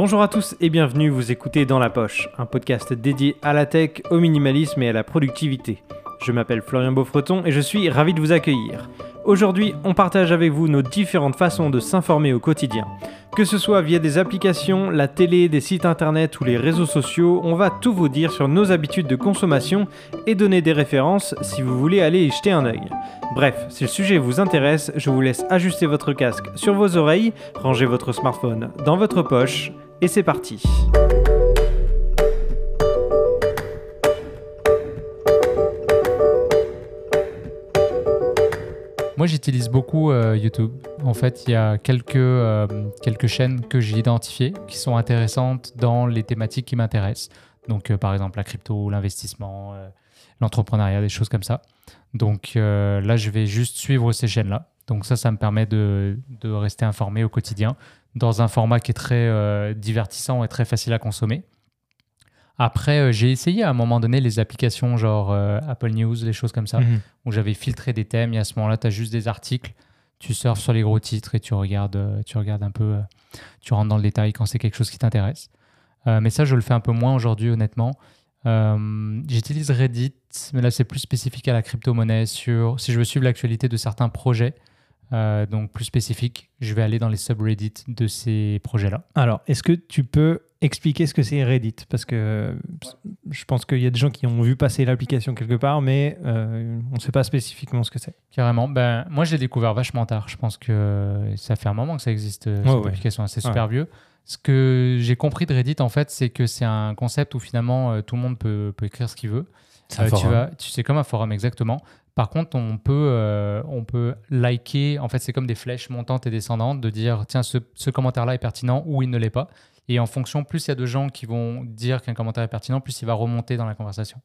Bonjour à tous et bienvenue, vous écoutez Dans la Poche, un podcast dédié à la tech, au minimalisme et à la productivité. Je m'appelle Florian Beaufreton et je suis ravi de vous accueillir. Aujourd'hui, on partage avec vous nos différentes façons de s'informer au quotidien. Que ce soit via des applications, la télé, des sites internet ou les réseaux sociaux, on va tout vous dire sur nos habitudes de consommation et donner des références si vous voulez aller y jeter un œil. Bref, si le sujet vous intéresse, je vous laisse ajuster votre casque sur vos oreilles, ranger votre smartphone dans votre poche et c'est parti. Moi, j'utilise beaucoup euh, YouTube. En fait, il y a quelques, euh, quelques chaînes que j'ai identifiées qui sont intéressantes dans les thématiques qui m'intéressent. Donc, euh, par exemple, la crypto, l'investissement, l'entrepreneuriat, des choses comme ça. Donc là, je vais juste suivre ces chaînes-là. Donc ça, ça me permet de, de, rester informé au quotidien dans un format qui est très divertissant et très facile à consommer. Après, euh, j'ai essayé à un moment donné les applications genre euh, Apple News, des choses comme ça, mhm. où j'avais filtré des thèmes et à ce moment-là, tu as juste des articles, tu surfes sur les gros titres et tu regardes, euh, tu regardes un peu, tu rentres dans le détail quand c'est quelque chose qui t'intéresse. mais ça, je le fais un peu moins aujourd'hui, honnêtement. J'utilise Reddit, mais là, c'est plus spécifique à la crypto-monnaie. Sur, si je veux suivre l'actualité de certains projets, donc plus spécifiques, je vais aller dans les subreddits de ces projets-là. Alors, est-ce que tu peux expliquer ce que c'est Reddit? Parce que je pense qu'il y a des gens qui ont vu passer l'application quelque part, mais euh, on ne sait pas spécifiquement ce que c'est. Carrément. Ben, moi, j'ai découvert vachement tard. Je pense que ça fait un moment que ça existe, euh, cette application. C'est super vieux. Ce que j'ai compris de Reddit, en fait, c'est que c'est un concept où finalement euh, tout le monde peut, peut écrire ce qu'il veut. tu, vas, tu sais, comme un forum, exactement. Par contre, on peut, on peut liker, en fait, c'est comme des flèches montantes et descendantes, de dire, tiens, ce, ce commentaire-là est pertinent ou il ne l'est pas. Et en fonction, plus il y a de gens qui vont dire qu'un commentaire est pertinent, plus il va remonter dans la conversation.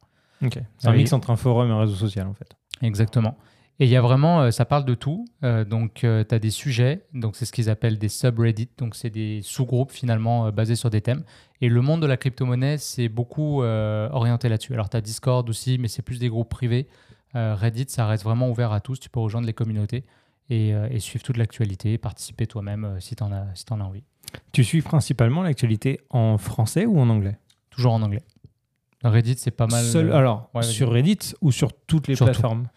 Ok. C'est un mix entre un forum et un réseau social, en fait. Exactement. Et il y a vraiment, euh, ça parle de tout. Euh, donc, euh, tu as des sujets, donc c'est ce qu'ils appellent des subreddits, donc c'est des sous-groupes finalement basés sur des thèmes. Et le monde de la crypto-monnaie, c'est beaucoup orienté là-dessus. Alors, tu as Discord aussi, mais c'est plus des groupes privés. Reddit, ça reste vraiment ouvert à tous. Tu peux rejoindre les communautés et, et suivre toute l'actualité, participer toi-même si tu en, as, si en as envie. Tu suis principalement l'actualité en français ou en anglais? Toujours en anglais. Reddit, c'est pas mal. Seul, alors, sur Reddit ou sur toutes les plateformes?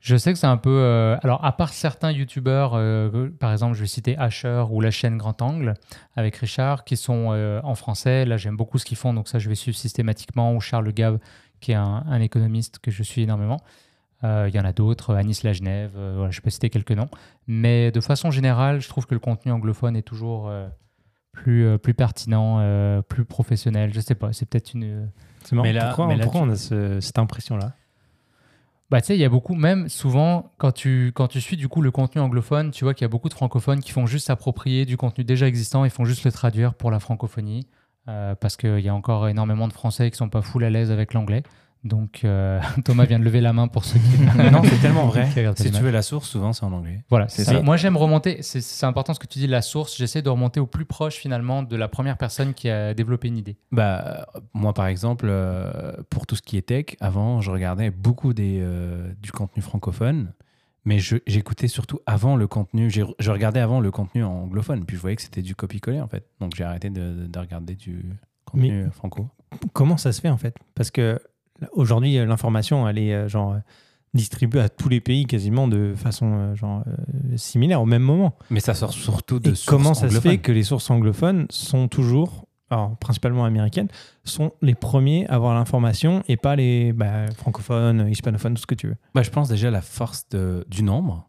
Je sais que c'est un peu. Euh, alors, à part certains youtubeurs, euh, par exemple, je vais citer Asher ou la chaîne Grand Angle avec Richard, qui sont euh, en français. Là, j'aime beaucoup ce qu'ils font, donc ça, je vais suivre systématiquement. Ou Charles Gave, qui est un, économiste que je suis énormément. Il y en a d'autres, Anis La Genève, voilà, je peux citer quelques noms. Mais de façon générale, je trouve que le contenu anglophone est toujours plus, euh, plus pertinent, euh, plus professionnel. Je sais pas, c'est peut-être une. C'est marrant. Mais là, pourquoi, mais on a cette impression-là? Bah, tu sais, il y a beaucoup, même souvent, quand tu, quand tu suis du coup le contenu anglophone, tu vois qu'il y a beaucoup de francophones qui font juste s'approprier du contenu déjà existant et font juste le traduire pour la francophonie. Euh, parce qu'il y a encore énormément de Français qui sont pas full à l'aise avec l'anglais. Donc, euh, Thomas vient de lever la main pour ceux qui. non, c'est tellement vrai. si tu veux la source, souvent c'est en anglais. Voilà, c'est ça. Moi, j'aime remonter. C'est important ce que tu dis, la source. J'essaie de remonter au plus proche finalement de la première personne qui a développé une idée. Bah, moi, par exemple, euh, pour tout ce qui est tech, avant, je regardais beaucoup des, euh, du contenu francophone. Mais j'écoutais surtout avant le contenu, je regardais avant le contenu anglophone, puis je voyais que c'était du copier-coller en fait. Donc j'ai arrêté de, de, regarder du contenu franco. Comment ça se fait en fait? Parce que Aujourd'hui, euh, l'information, elle est euh, genre euh, distribuée à tous les pays quasiment de façon genre similaire au même moment. Mais ça sort surtout de sources Comment ça se fait que les sources anglophones sont toujours, alors principalement américaines, sont les premiers à avoir l'information et pas les bah, francophones, hispanophones, tout ce que tu veux? Bah, Je pense déjà à la force du nombre.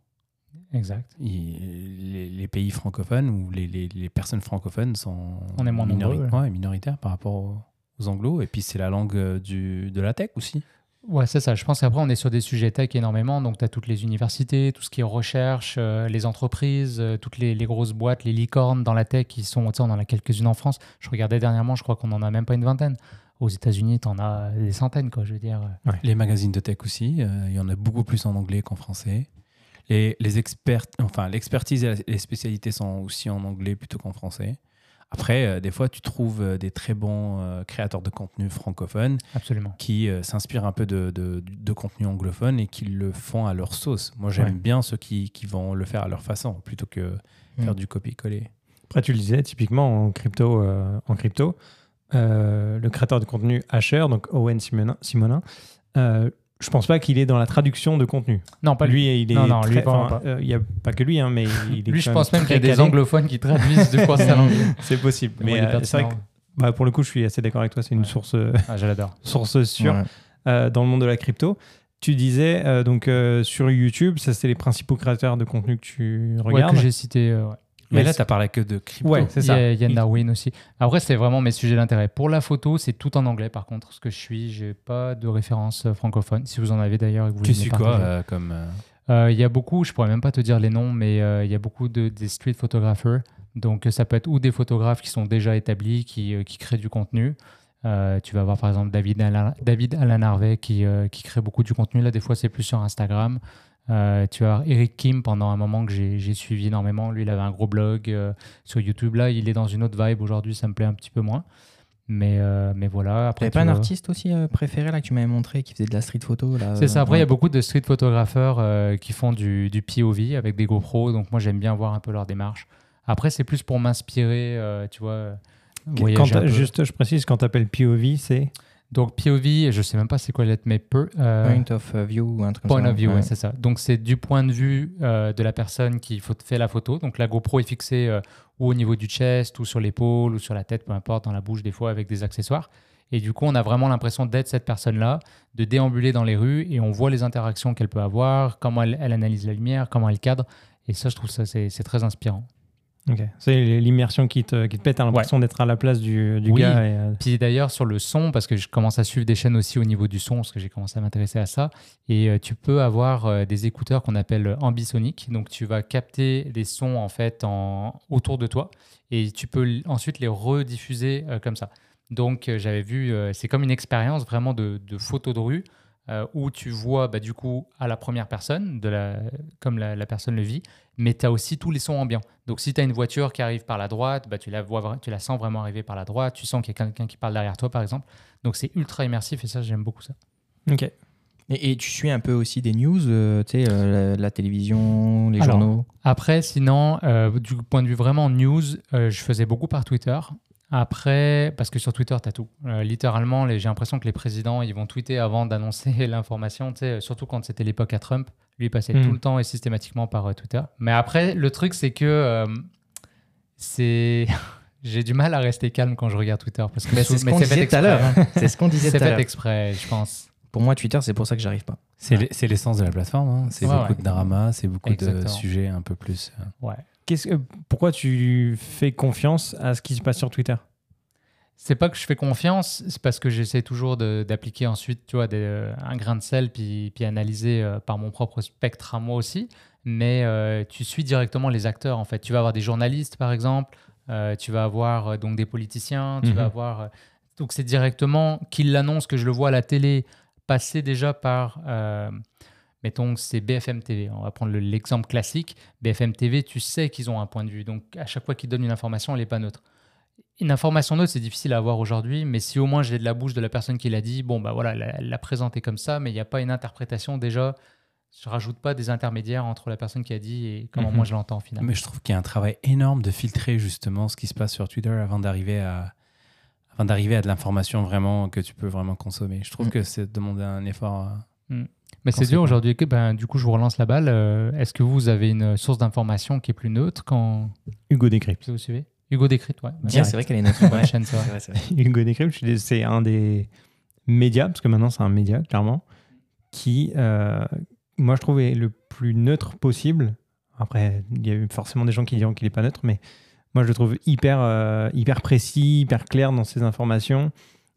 Exact. les, pays francophones ou les, les, personnes francophones sont On est moins minoritaires par rapport aux anglo. Et puis, c'est la langue euh, du, de la tech aussi. Ouais, c'est ça. Je pense qu'après, on est sur des sujets tech énormément. Donc, tu as toutes les universités, tout ce qui est recherche, euh, les entreprises, euh, toutes les, grosses boîtes, les licornes dans la tech qui sont, on en a quelques-unes en France. Je regardais dernièrement, je crois qu'on en a même pas une vingtaine. Aux États-Unis, tu en as des centaines, quoi, je veux dire. Les magazines de tech aussi, il y en a beaucoup plus en anglais qu'en français. Et les experts, enfin, l'expertise et les spécialités sont aussi en anglais plutôt qu'en français. Après, euh, des fois, tu trouves euh, des très bons euh, créateurs de contenu francophones Absolument. qui s'inspirent un peu de, de, contenu anglophone et qui le font à leur sauce. Moi, j'aime bien ceux qui, qui, vont le faire à leur façon plutôt que faire mm. du copier-coller. Après, tu le disais, typiquement en crypto, en crypto le créateur de contenu Asher, donc Owen Simonin, Simonin je pense pas qu'il est dans la traduction de contenu. Non, pas lui. Lui, il est Non, non, lui, très- enfin, pas. euh, Il n'y a pas que lui, hein, mais il est Lui, je pense même qu'il y a des anglophones qui traduisent du français à l'anglais. C'est possible. Mais euh, c'est vrai que bah, pour le coup, je suis assez d'accord avec toi. C'est une Ouais. source, euh, Ah, je l'adore. source sûre Ouais. euh, dans le monde de la crypto. Tu disais euh, donc euh, sur YouTube, ça c'est les principaux créateurs de contenu que tu Ouais, regardes. que j'ai cité. euh, ouais. Mais là, tu as parlé que de crypto. Ouais, c'est Il y ça. a aussi. Après, c'est vraiment mes sujets d'intérêt. Pour la photo, c'est tout en anglais par contre. Ce que je suis, j'ai pas de référence euh, francophone. Si vous en avez d'ailleurs et que vous Tu suis quoi euh, comme. euh, Euh, Il y a beaucoup, je pourrais même pas te dire les noms, mais euh, il y a beaucoup de des street photographers. Donc euh, ça peut être ou des photographes qui sont déjà établis, qui, euh, qui créent du contenu. Euh, tu vas avoir par exemple David Alain, David Alain Harvey qui, euh, qui crée beaucoup du contenu. Là, des fois, c'est plus sur Instagram. Euh, tu avoir Eric Kim pendant un moment que j'ai j'ai suivi énormément. Lui, il avait un gros blog euh, sur YouTube. Là, il est dans une autre vibe. Aujourd'hui, ça me plaît un petit peu moins. Mais, euh, mais voilà. Après, tu pas un artiste aussi euh, préféré là que tu m'avais montré qui faisait de la street photo là C'est ça. Après, il y a beaucoup de street photographeurs euh, qui font du, du POV avec des GoPros. Donc, moi, j'aime bien voir un peu leur démarche. Après, c'est plus pour m'inspirer, euh, tu vois. Quand juste, je précise, quand tu appelles POV, c'est Donc, POV, je sais même pas c'est quoi l'être, mais peu. euh, Point of view ou un truc comme Point ça. of view, ouais. ouais, c'est ça. Donc, c'est du point de vue euh, de la personne qui fait la photo. Donc, la GoPro est fixée euh, ou au niveau du chest, ou sur l'épaule, ou sur la tête, peu importe, dans la bouche, des fois, avec des accessoires. Et du coup, on a vraiment l'impression d'être cette personne-là, de déambuler dans les rues, et on voit les interactions qu'elle peut avoir, comment elle, elle analyse la lumière, comment elle cadre. Et ça, je trouve ça, c'est très inspirant. C'est l'immersion qui te, qui te pète. T'as l'impression d'être à la place du, du Oui. gars. et, euh, Puis d'ailleurs, sur le son, parce que je commence à suivre des chaînes aussi au niveau du son, parce que j'ai commencé à m'intéresser à ça, et euh, tu peux avoir euh, des écouteurs qu'on appelle ambisoniques. Donc, tu vas capter des sons en fait en, autour de toi, et tu peux ensuite les rediffuser comme ça. Donc, j'avais vu, c'est comme une expérience vraiment de, de photo de rue, euh, où tu vois bah, du coup à la première personne, de la, comme la, la personne le vit, mais tu as aussi tous les sons ambiants. Donc si tu as une voiture qui arrive par la droite, bah, tu, la vois, tu la sens vraiment arriver par la droite, tu sens qu'il y a quelqu'un qui parle derrière toi par exemple. Donc c'est ultra immersif et ça j'aime beaucoup ça. Ok. Et, et tu suis un peu aussi des news, euh, tu sais, euh, la, la télévision, les Alors, journaux? Après sinon, euh, du point de vue vraiment news, euh, je faisais beaucoup par Twitter. Après, parce que sur Twitter, tu as tout. Euh, littéralement, j'ai l'impression que les présidents, ils vont tweeter avant d'annoncer l'information, surtout quand c'était l'époque à Trump. Lui, il passait Mm. tout le temps et systématiquement par euh, Twitter. Mais après, le truc, c'est que euh, c'est... j'ai du mal à rester calme quand je regarde Twitter. Parce que Mais sou- c'est ce qu'on fait disait tout à exprès, l'heure. hein. hein. C'est ce qu'on disait C'est tout à fait l'heure. exprès, je pense. Pour moi, Twitter, c'est pour ça que j'arrive pas. C'est l'e- c'est l'essence de la plateforme. hein. C'est Ouais, beaucoup ouais. de drama, c'est beaucoup de sujets un peu plus. Ouais. Que- pourquoi tu fais confiance à ce qui se passe sur Twitter? C'est pas que je fais confiance, c'est parce que j'essaie toujours d'appliquer ensuite, tu vois, des- euh, un grain de sel, puis, puis analyser euh, par mon propre spectre à moi aussi. Mais euh, tu suis directement les acteurs, en fait. Tu vas avoir des journalistes, par exemple. euh, tu vas avoir donc des politiciens. Tu Mhm. vas avoir. euh, donc c'est directement qu'ils l'annoncent, que je le vois à la télé, passer déjà par. euh, mettons, c'est BFM TV. On va prendre le- l'exemple classique. BFM TV, tu sais qu'ils ont un point de vue. Donc à chaque fois qu'ils donnent une information, elle n'est pas neutre. Une information neutre, c'est difficile à avoir aujourd'hui, mais si au moins j'ai de la bouche de la personne qui l'a dit, bon, bah voilà, elle l'a- présenté comme ça, mais il n'y a pas une interprétation déjà. Je rajoute pas des intermédiaires entre la personne qui a dit et comment Mhm. moi je l'entends finalement. Mais je trouve qu'il y a un travail énorme de filtrer justement ce qui se passe sur Twitter avant d'arriver à avant d'arriver à de l'information vraiment que tu peux vraiment consommer. Je trouve Mm. que c'est demander un effort. euh, Mais c'est dur aujourd'hui. que- Ben, du coup, je vous relance la balle. Euh, Est-ce que vous avez une source d'information qui est plus neutre quand Hugo Décrypte. vous suivez Hugo Décrypte, ouais. Tiens, c'est vrai qu'elle est notre Bonne chaîne, ça. C'est vrai. Hugo Décrypte, c'est un des médias, parce que maintenant c'est un média, clairement, qui, euh, moi je trouve, est le plus neutre possible. Après, il y a forcément des gens qui diront qu'il n'est pas neutre, mais moi je le trouve hyper, euh, hyper précis, hyper clair dans ses informations.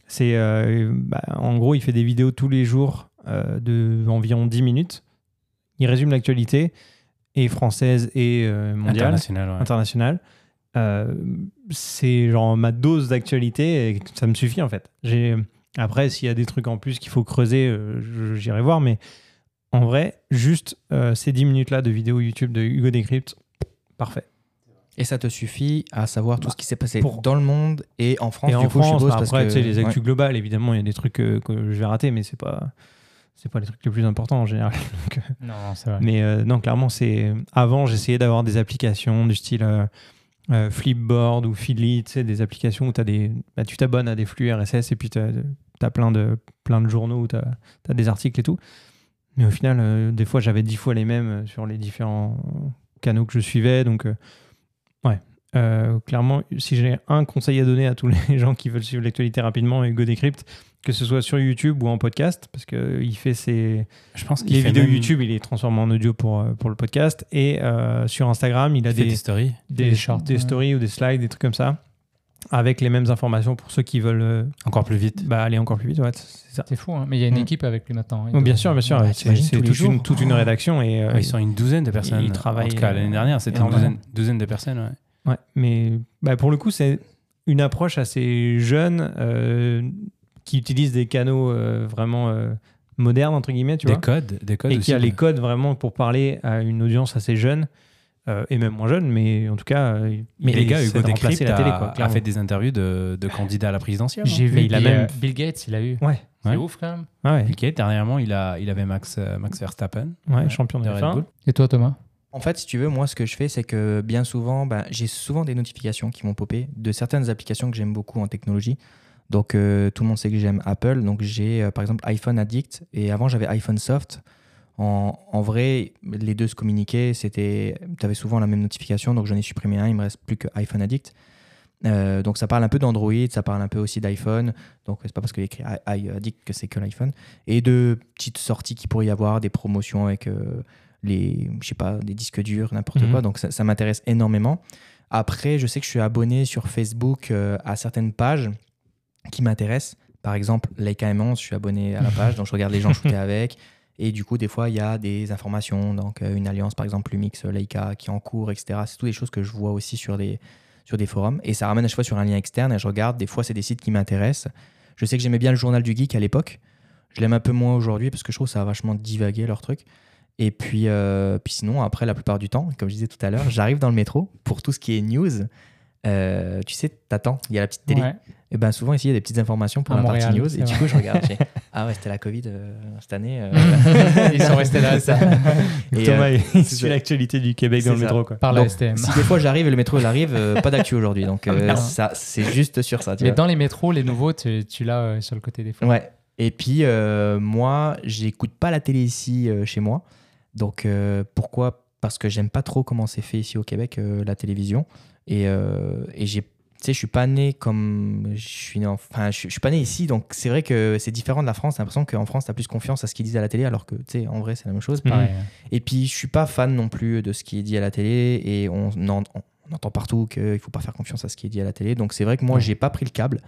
C'est, euh, bah, en gros, il fait des vidéos tous les jours euh, de environ 10 minutes. Il résume l'actualité, et française et euh, mondiale international. ouais. international. Euh, c'est genre ma dose d'actualité et ça me suffit en fait. J'ai après s'il y a des trucs en plus qu'il faut creuser, euh, je- j'irai voir. Mais en vrai, juste euh, ces 10 minutes là de vidéo YouTube de Hugo Décrypte, parfait. Et ça te suffit à savoir tout ce qui s'est passé Pour- dans le monde et en France, et du en coup, je France, suppose, bah, parce après que... tu sais les ouais. actus globales, évidemment, il y a des trucs euh, que je vais rater, mais c'est pas c'est pas les trucs les plus importants en général. Donc, euh, Non, c'est vrai. Mais euh, non, clairement, c'est. Avant, j'essayais d'avoir des applications du style. euh, Flipboard ou Feedly, tu sais, des applications où as des, bah, tu t'abonnes à des flux RSS et puis tu as, plein, de, plein de journaux où tu as, des articles et tout. Mais au final, euh, des fois, j'avais dix fois les mêmes sur les différents canaux que je suivais. Donc, ouais, clairement, si j'ai un conseil à donner à tous les gens qui veulent suivre l'actualité rapidement, Hugo Decrypt, que ce soit sur YouTube ou en podcast, parce qu'il fait ses. Je pense les vidéos YouTube, il les transforme en audio pour, euh, pour le podcast. Et euh, sur Instagram, il a des, des, stories. Des, des stories ou des slides, des trucs comme ça, avec les mêmes informations pour ceux qui veulent. Euh, encore plus vite. Bah, aller encore plus vite, ouais, c'est fou, hein. mais il y a une mm. équipe avec lui maintenant. Hein. bien sûr, bien sûr. c'est toute, une, toute une rédaction. Et, ils sont une douzaine de personnes. Ils travaillent. En tout cas, l'année dernière, c'était une douzaine, douzaine, de personnes. Ouais, ouais mais bah, pour le coup, c'est une approche assez jeune qui utilise des canaux euh, vraiment euh, modernes, entre guillemets, tu des vois. Codes, des codes. Et qui a les codes vraiment pour parler à une audience assez jeune. Euh, et même moins jeune, mais en tout cas, mais les gars, Hugo Décrypte la télé, quoi, a fait des interviews de, de candidats à la présidentielle. J'ai vu, il a même Bill Gates, il a eu. Ouais. C'est ouf quand même. Ouais. Bill Gates, dernièrement, il, a, il avait Max, Max Verstappen. Ouais, champion de Red Bull. Et toi, Thomas? En fait, si tu veux, moi, ce que je fais, c'est que bien souvent, ben, j'ai souvent des notifications qui vont popper de certaines applications que j'aime beaucoup en technologie. Donc euh, tout le monde sait que j'aime Apple. Donc j'ai euh, par exemple iPhone Addict et avant j'avais iPhone Soft. En, en, vrai, les deux se communiquaient. C'était, tu avais souvent la même notification. Donc j'en ai supprimé un. Il me reste plus que iPhone Addict. Euh, donc ça parle un peu d'Android, ça parle un peu aussi d'iPhone. Donc c'est pas parce qu'il y a écrit Addict que c'est que l'iPhone. Et de petites sorties qui pourrait y avoir, des promotions avec les, je sais pas, des disques durs, n'importe mhm. quoi. Donc ça, ça m'intéresse énormément. Après, je sais que je suis abonné sur Facebook à certaines pages qui m'intéressent. Par exemple, Leica M11, je suis abonné à la page, donc je regarde les gens shooter avec. Et du coup, des fois, il y a des informations, donc euh, une alliance, par exemple, Lumix, Leica, qui est en cours, etc. C'est toutes des choses que je vois aussi sur des, sur des forums. Et ça ramène à chaque fois sur un lien externe et je regarde. Des fois, c'est des sites qui m'intéressent. Je sais que j'aimais bien le journal du geek à l'époque. Je l'aime un peu moins aujourd'hui parce que je trouve que ça a vachement divagué leur truc. Et puis, euh, puis sinon, après, la plupart du temps, comme je disais tout à l'heure, j'arrive dans le métro pour tout ce qui est news. Euh, tu sais, t'attends, il y a la petite télé. Et ben souvent ici il y a des petites informations pour la partie news. Et du coup je regarde, ah ouais c'était la Covid euh, cette année. Euh. Ils sont restés là. Ça. Et Thomas, il suit l'actualité du Québec dans le métro quoi. Par la STM. Si des fois j'arrive et le métro il arrive, pas d'actu aujourd'hui. Donc ah, ça c'est juste sur ça. Mais dans les métros, les nouveaux, tu, tu l'as sur le côté des fois. Ouais. Et puis moi j'écoute pas la télé ici chez moi. Donc pourquoi? Parce que j'aime pas trop comment c'est fait ici au Québec la télévision. Et, euh, et j'ai tu sais, je suis pas né comme je suis enfin je, suis pas né ici donc c'est vrai que c'est différent de la France. J'ai l'impression qu'en France tu as plus confiance à ce qu'ils disent à la télé alors que tu sais en vrai c'est la même chose. Et puis je suis pas fan non plus de ce qui est dit à la télé et on, on, entend partout qu'il faut pas faire confiance à ce qui est dit à la télé. Donc c'est vrai que moi j'ai pas pris le câble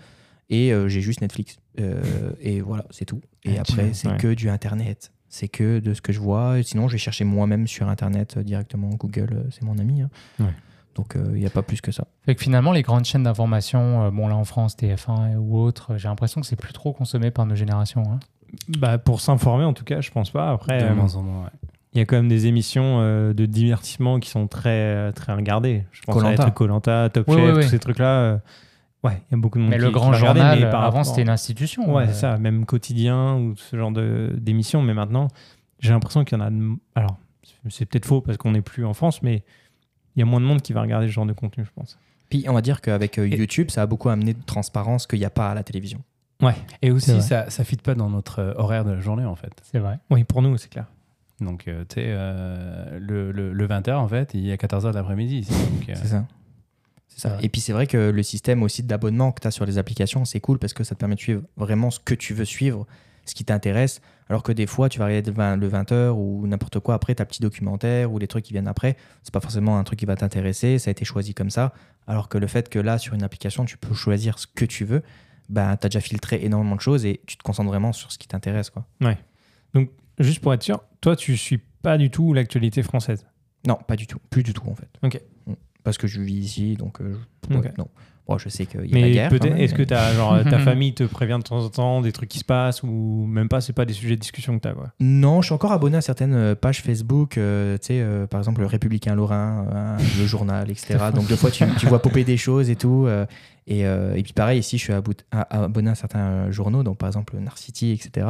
et euh, j'ai juste Netflix. Euh, et voilà c'est tout. Et après c'est que du internet. C'est que de ce que je vois. Sinon je vais chercher moi-même sur internet directement. Google c'est mon ami hein. ouais. Donc il euh, n'y a pas plus que ça. Fait que finalement, les grandes chaînes d'information, euh, bon là en France, TF1 ou autres, j'ai l'impression que c'est plus trop consommé par nos générations. Hein. Bah, pour s'informer, en tout cas, je pense pas. Après, euh, il y a quand même des émissions de divertissement qui sont très, très regardées. Je pense à Colanta, Top Chef, tous ces trucs-là. ouais, il y a beaucoup de monde mais qui le grand journal, mais avant, c'était une institution. Ouais, c'est ça, même quotidien ou ce genre d'émissions. Mais maintenant, j'ai l'impression qu'il y en a. Alors, c'est peut-être faux parce qu'on n'est plus en France, mais il y a moins de monde qui va regarder ce genre de contenu, je pense. Puis on va dire qu'avec euh, YouTube, ça a beaucoup amené de transparence qu'il n'y a pas à la télévision. Ouais. Et aussi, ça ne fit pas dans notre euh, horaire de la journée, en fait. C'est vrai. Oui, pour nous, c'est clair. Donc, euh, tu sais, le, le, 20h, en fait, il y a 14h de l'après-midi. c'est ça. C'est ça. Et puis, c'est vrai que le système aussi d'abonnement que tu as sur les applications, c'est cool parce que ça te permet de suivre vraiment ce que tu veux suivre ce qui t'intéresse. Alors que des fois, tu vas regarder le 20h ou n'importe quoi après, ta petit documentaire ou les trucs qui viennent après, c'est pas forcément un truc qui va t'intéresser, ça a été choisi comme ça. Alors que le fait que là, sur une application, tu peux choisir ce que tu veux, bah, tu as déjà filtré énormément de choses et tu te concentres vraiment sur ce qui t'intéresse. Quoi. Ouais. Donc, juste pour être sûr, toi, tu suis pas du tout l'actualité française? Non, pas du tout. Plus du tout, en fait. Ok. Mm. Parce que je vis ici, donc euh, non. Bon, je sais qu'il y a mais la guerre. Est-ce que as, genre, ta famille te prévient de temps en temps des trucs qui se passent ou même pas, c'est pas des sujets de discussion que tu as quoi? Non, je suis encore abonné à certaines euh, pages Facebook, euh, tu sais, euh, par exemple le Républicain Lorrain, le journal, etc. Donc, deux fois, tu, tu, vois popper des choses et tout. Et, euh, et puis pareil, ici, je suis abonné à certains journaux, donc par exemple Narcity, etc.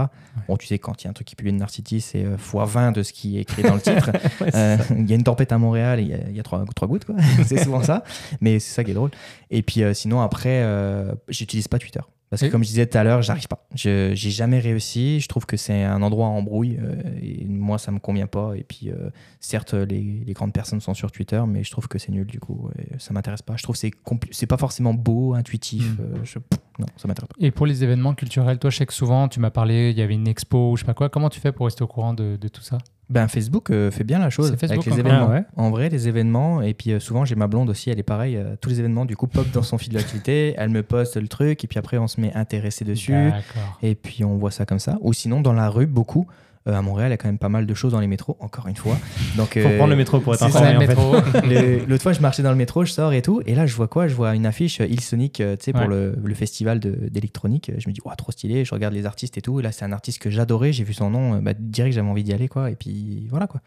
Bon, tu sais, quand il y a un truc qui publie de Narcity, c'est euh, x20 de ce qui est écrit dans le titre. Ouais, Euh. Il y a une tempête à Montréal il y a- il y, a trois, trois gouttes, quoi. c'est souvent ça. Mais c'est ça qui est drôle. Et puis euh, sinon, après, euh, j'utilise pas Twitter. Parce que Et- comme je disais tout à l'heure, j'arrive pas. Je j'ai jamais réussi. Je trouve que c'est un endroit en embrouille. euh, et moi, ça me convient pas. Et puis, euh, certes, les, les grandes personnes sont sur Twitter, mais je trouve que c'est nul du coup. Et ça m'intéresse pas. Je trouve que c'est c'est pas forcément beau, intuitif. Mm. euh, je- non, ça m'intéresse pas. Et pour les événements culturels, toi, je sais que souvent, tu m'as parlé, il y avait une expo, ou je sais pas quoi. Comment tu fais pour rester au courant de, de tout ça? Ben, Facebook euh, fait bien la chose C'est Facebook avec les encore. événements. Ah ouais. En vrai, les événements. Et puis euh, souvent, j'ai ma blonde aussi, elle est pareille. euh, tous les événements, du coup, pop dans son fil d'actualité. Elle me poste le truc. Et puis après, on se met intéressé dessus. D'accord. Et puis on voit ça comme ça. Ou sinon, dans la rue, beaucoup. Euh, à Montréal, il y a quand même pas mal de choses dans les métros, encore une fois. Donc, Faut prendre le métro pour être informé en fait. métro. le- L'autre fois, je marchais dans le métro, je sors et tout. Et là, je vois quoi? Je vois une affiche euh, Hillsonic, euh, tu sais, pour le, le festival de- d'électronique. Je me dis, ouais, trop stylé. Je regarde les artistes et tout. Et là, c'est un artiste que j'adorais. J'ai vu son nom. euh, Bah, direct, j'avais envie d'y aller, quoi. Et puis voilà, quoi.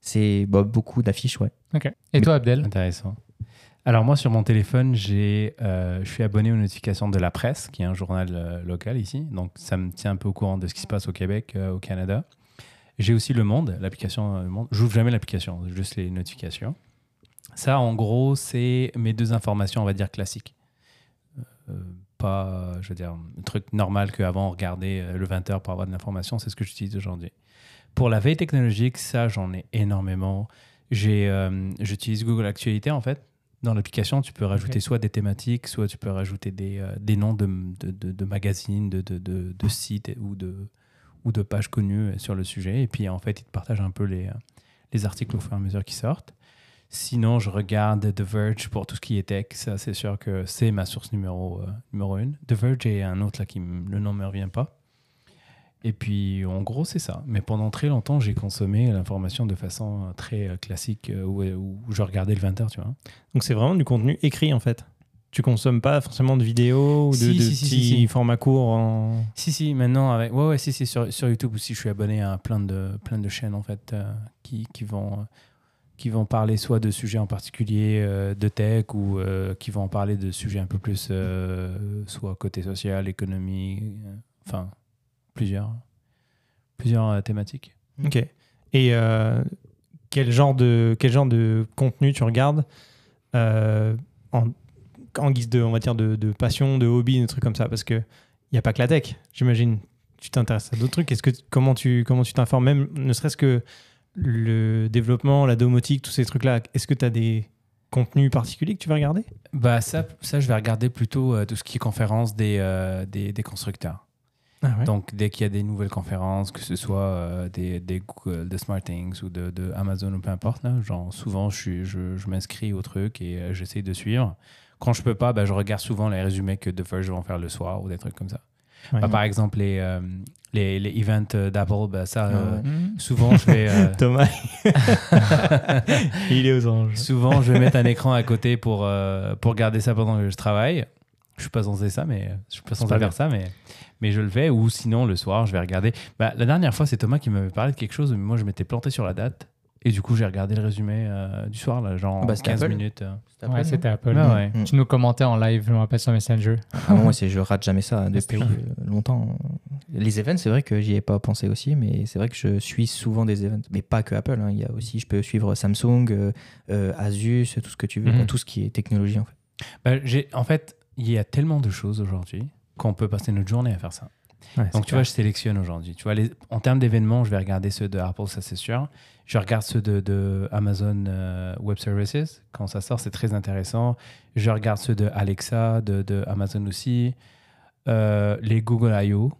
C'est bah, beaucoup d'affiches, ouais. Ok. Et toi, Abdel? Intéressant. Alors moi sur mon téléphone, j'ai, euh, je suis abonné aux notifications de la presse, qui est un journal euh, local ici. Donc ça me tient un peu au courant de ce qui se passe au Québec, euh, au Canada. J'ai aussi Le Monde, l'application euh, Le Monde. J'ouvre jamais l'application, juste les notifications. Ça, en gros, c'est mes deux informations, on va dire classiques. Euh, pas, je veux dire, un truc normal qu'avant on regardait euh, le 20h pour avoir de l'information, c'est ce que j'utilise aujourd'hui. Pour la veille technologique, ça, j'en ai énormément. J'ai, euh, j'utilise Google Actualité en fait. Dans l'application, tu peux rajouter soit des thématiques, soit tu peux rajouter des, euh, des noms de, de, de- de magazines, de sites ou de, de pages connues sur le sujet. Et puis en fait, ils te partagent un peu les, euh, les articles au fur et à mesure qu'ils sortent. Sinon, je regarde The Verge pour tout ce qui est tech. Ça, c'est sûr que c'est ma source numéro, euh, numéro une. The Verge et un autre là qui le nom ne me revient pas. Et puis, en gros, c'est ça. Mais pendant très longtemps, j'ai consommé l'information de façon euh, très euh, classique euh, où, où je regardais le 20h, tu vois. Donc c'est vraiment du contenu écrit en fait. Tu consommes pas forcément de vidéos ou de, Si, de si, petits si, formats courts en... Si, si, maintenant, avec... ouais, ouais, si, si, sur, sur YouTube aussi, je suis abonné à plein de, plein de chaînes, en fait, euh, qui, qui, vont, euh, qui vont parler soit de sujets en particulier euh, de tech ou euh, qui vont parler de sujets un peu plus, soit côté social, économie, enfin, plusieurs, plusieurs thématiques. Ok. Et quel, genre de, quel genre de contenu tu regardes en, en guise de, on va dire, de, de passion, de hobby, de trucs comme ça Parce qu'il n'y a pas que la tech, j'imagine. Tu t'intéresses à d'autres trucs. Est-ce que, comment tu comment tu t'informes Même ne serait-ce que le développement, la domotique, tous ces trucs-là, est-ce que tu as des contenus particuliers que tu vas regarder? Bah, ça, ça, je vais regarder plutôt euh, tout ce qui est conférence des, euh, des, des constructeurs. ah ouais. Donc, dès qu'il y a des nouvelles conférences, que ce soit euh, des, des Google, de SmartThings ou de, de Amazon ou peu importe, là, genre, souvent, je, je, je m'inscris au truc et euh, j'essaie de suivre. Quand je peux pas, bah, je regarde souvent les résumés que The Verge vont faire le soir ou des trucs comme ça. Ouais. Bah, par exemple, les, euh, les, les events euh, d'Apple, bah, ça, euh, ouais. Hmm. souvent, je vais... euh, Thomas, il est aux anges. Souvent, je vais mettre un écran à côté pour, euh, pour garder ça pendant que je travaille. Je suis pas censé ça, mais je suis pas censé pas faire ça, mais, mais je le fais. Ou sinon, le soir, je vais regarder. Bah, la dernière fois, c'est Thomas qui m'avait parlé de quelque chose, mais moi, je m'étais planté sur la date. Et du coup, j'ai regardé le résumé euh, du soir, là, genre Ah bah, c'était 15 Apple. minutes. euh. Ouais, c'était Apple. Ah ouais. Mm. Tu nous commentais en live, je me rappelle sur Messenger. Ah, moi, c'est, je rate jamais ça c'était depuis euh, longtemps. Les events, c'est vrai que j'y ai pas pensé aussi, mais c'est vrai que je suis souvent des events. Mais pas que Apple. hein. Il y a aussi, je peux suivre Samsung, euh, euh, Asus, tout ce que tu veux, Mhm. tout ce qui est technologie en fait. Bah, en fait, il y a tellement de choses aujourd'hui qu'on peut passer notre journée à faire ça. Ouais, Donc, tu clair. vois, je sélectionne aujourd'hui. Tu vois, les, en termes d'événements, je vais regarder ceux de Apple, ça c'est sûr. Je regarde ceux de, de Amazon euh, Web Services. Quand ça sort, c'est très intéressant. Je regarde ceux de Alexa, de, de Amazon aussi. Euh, les Google I.O.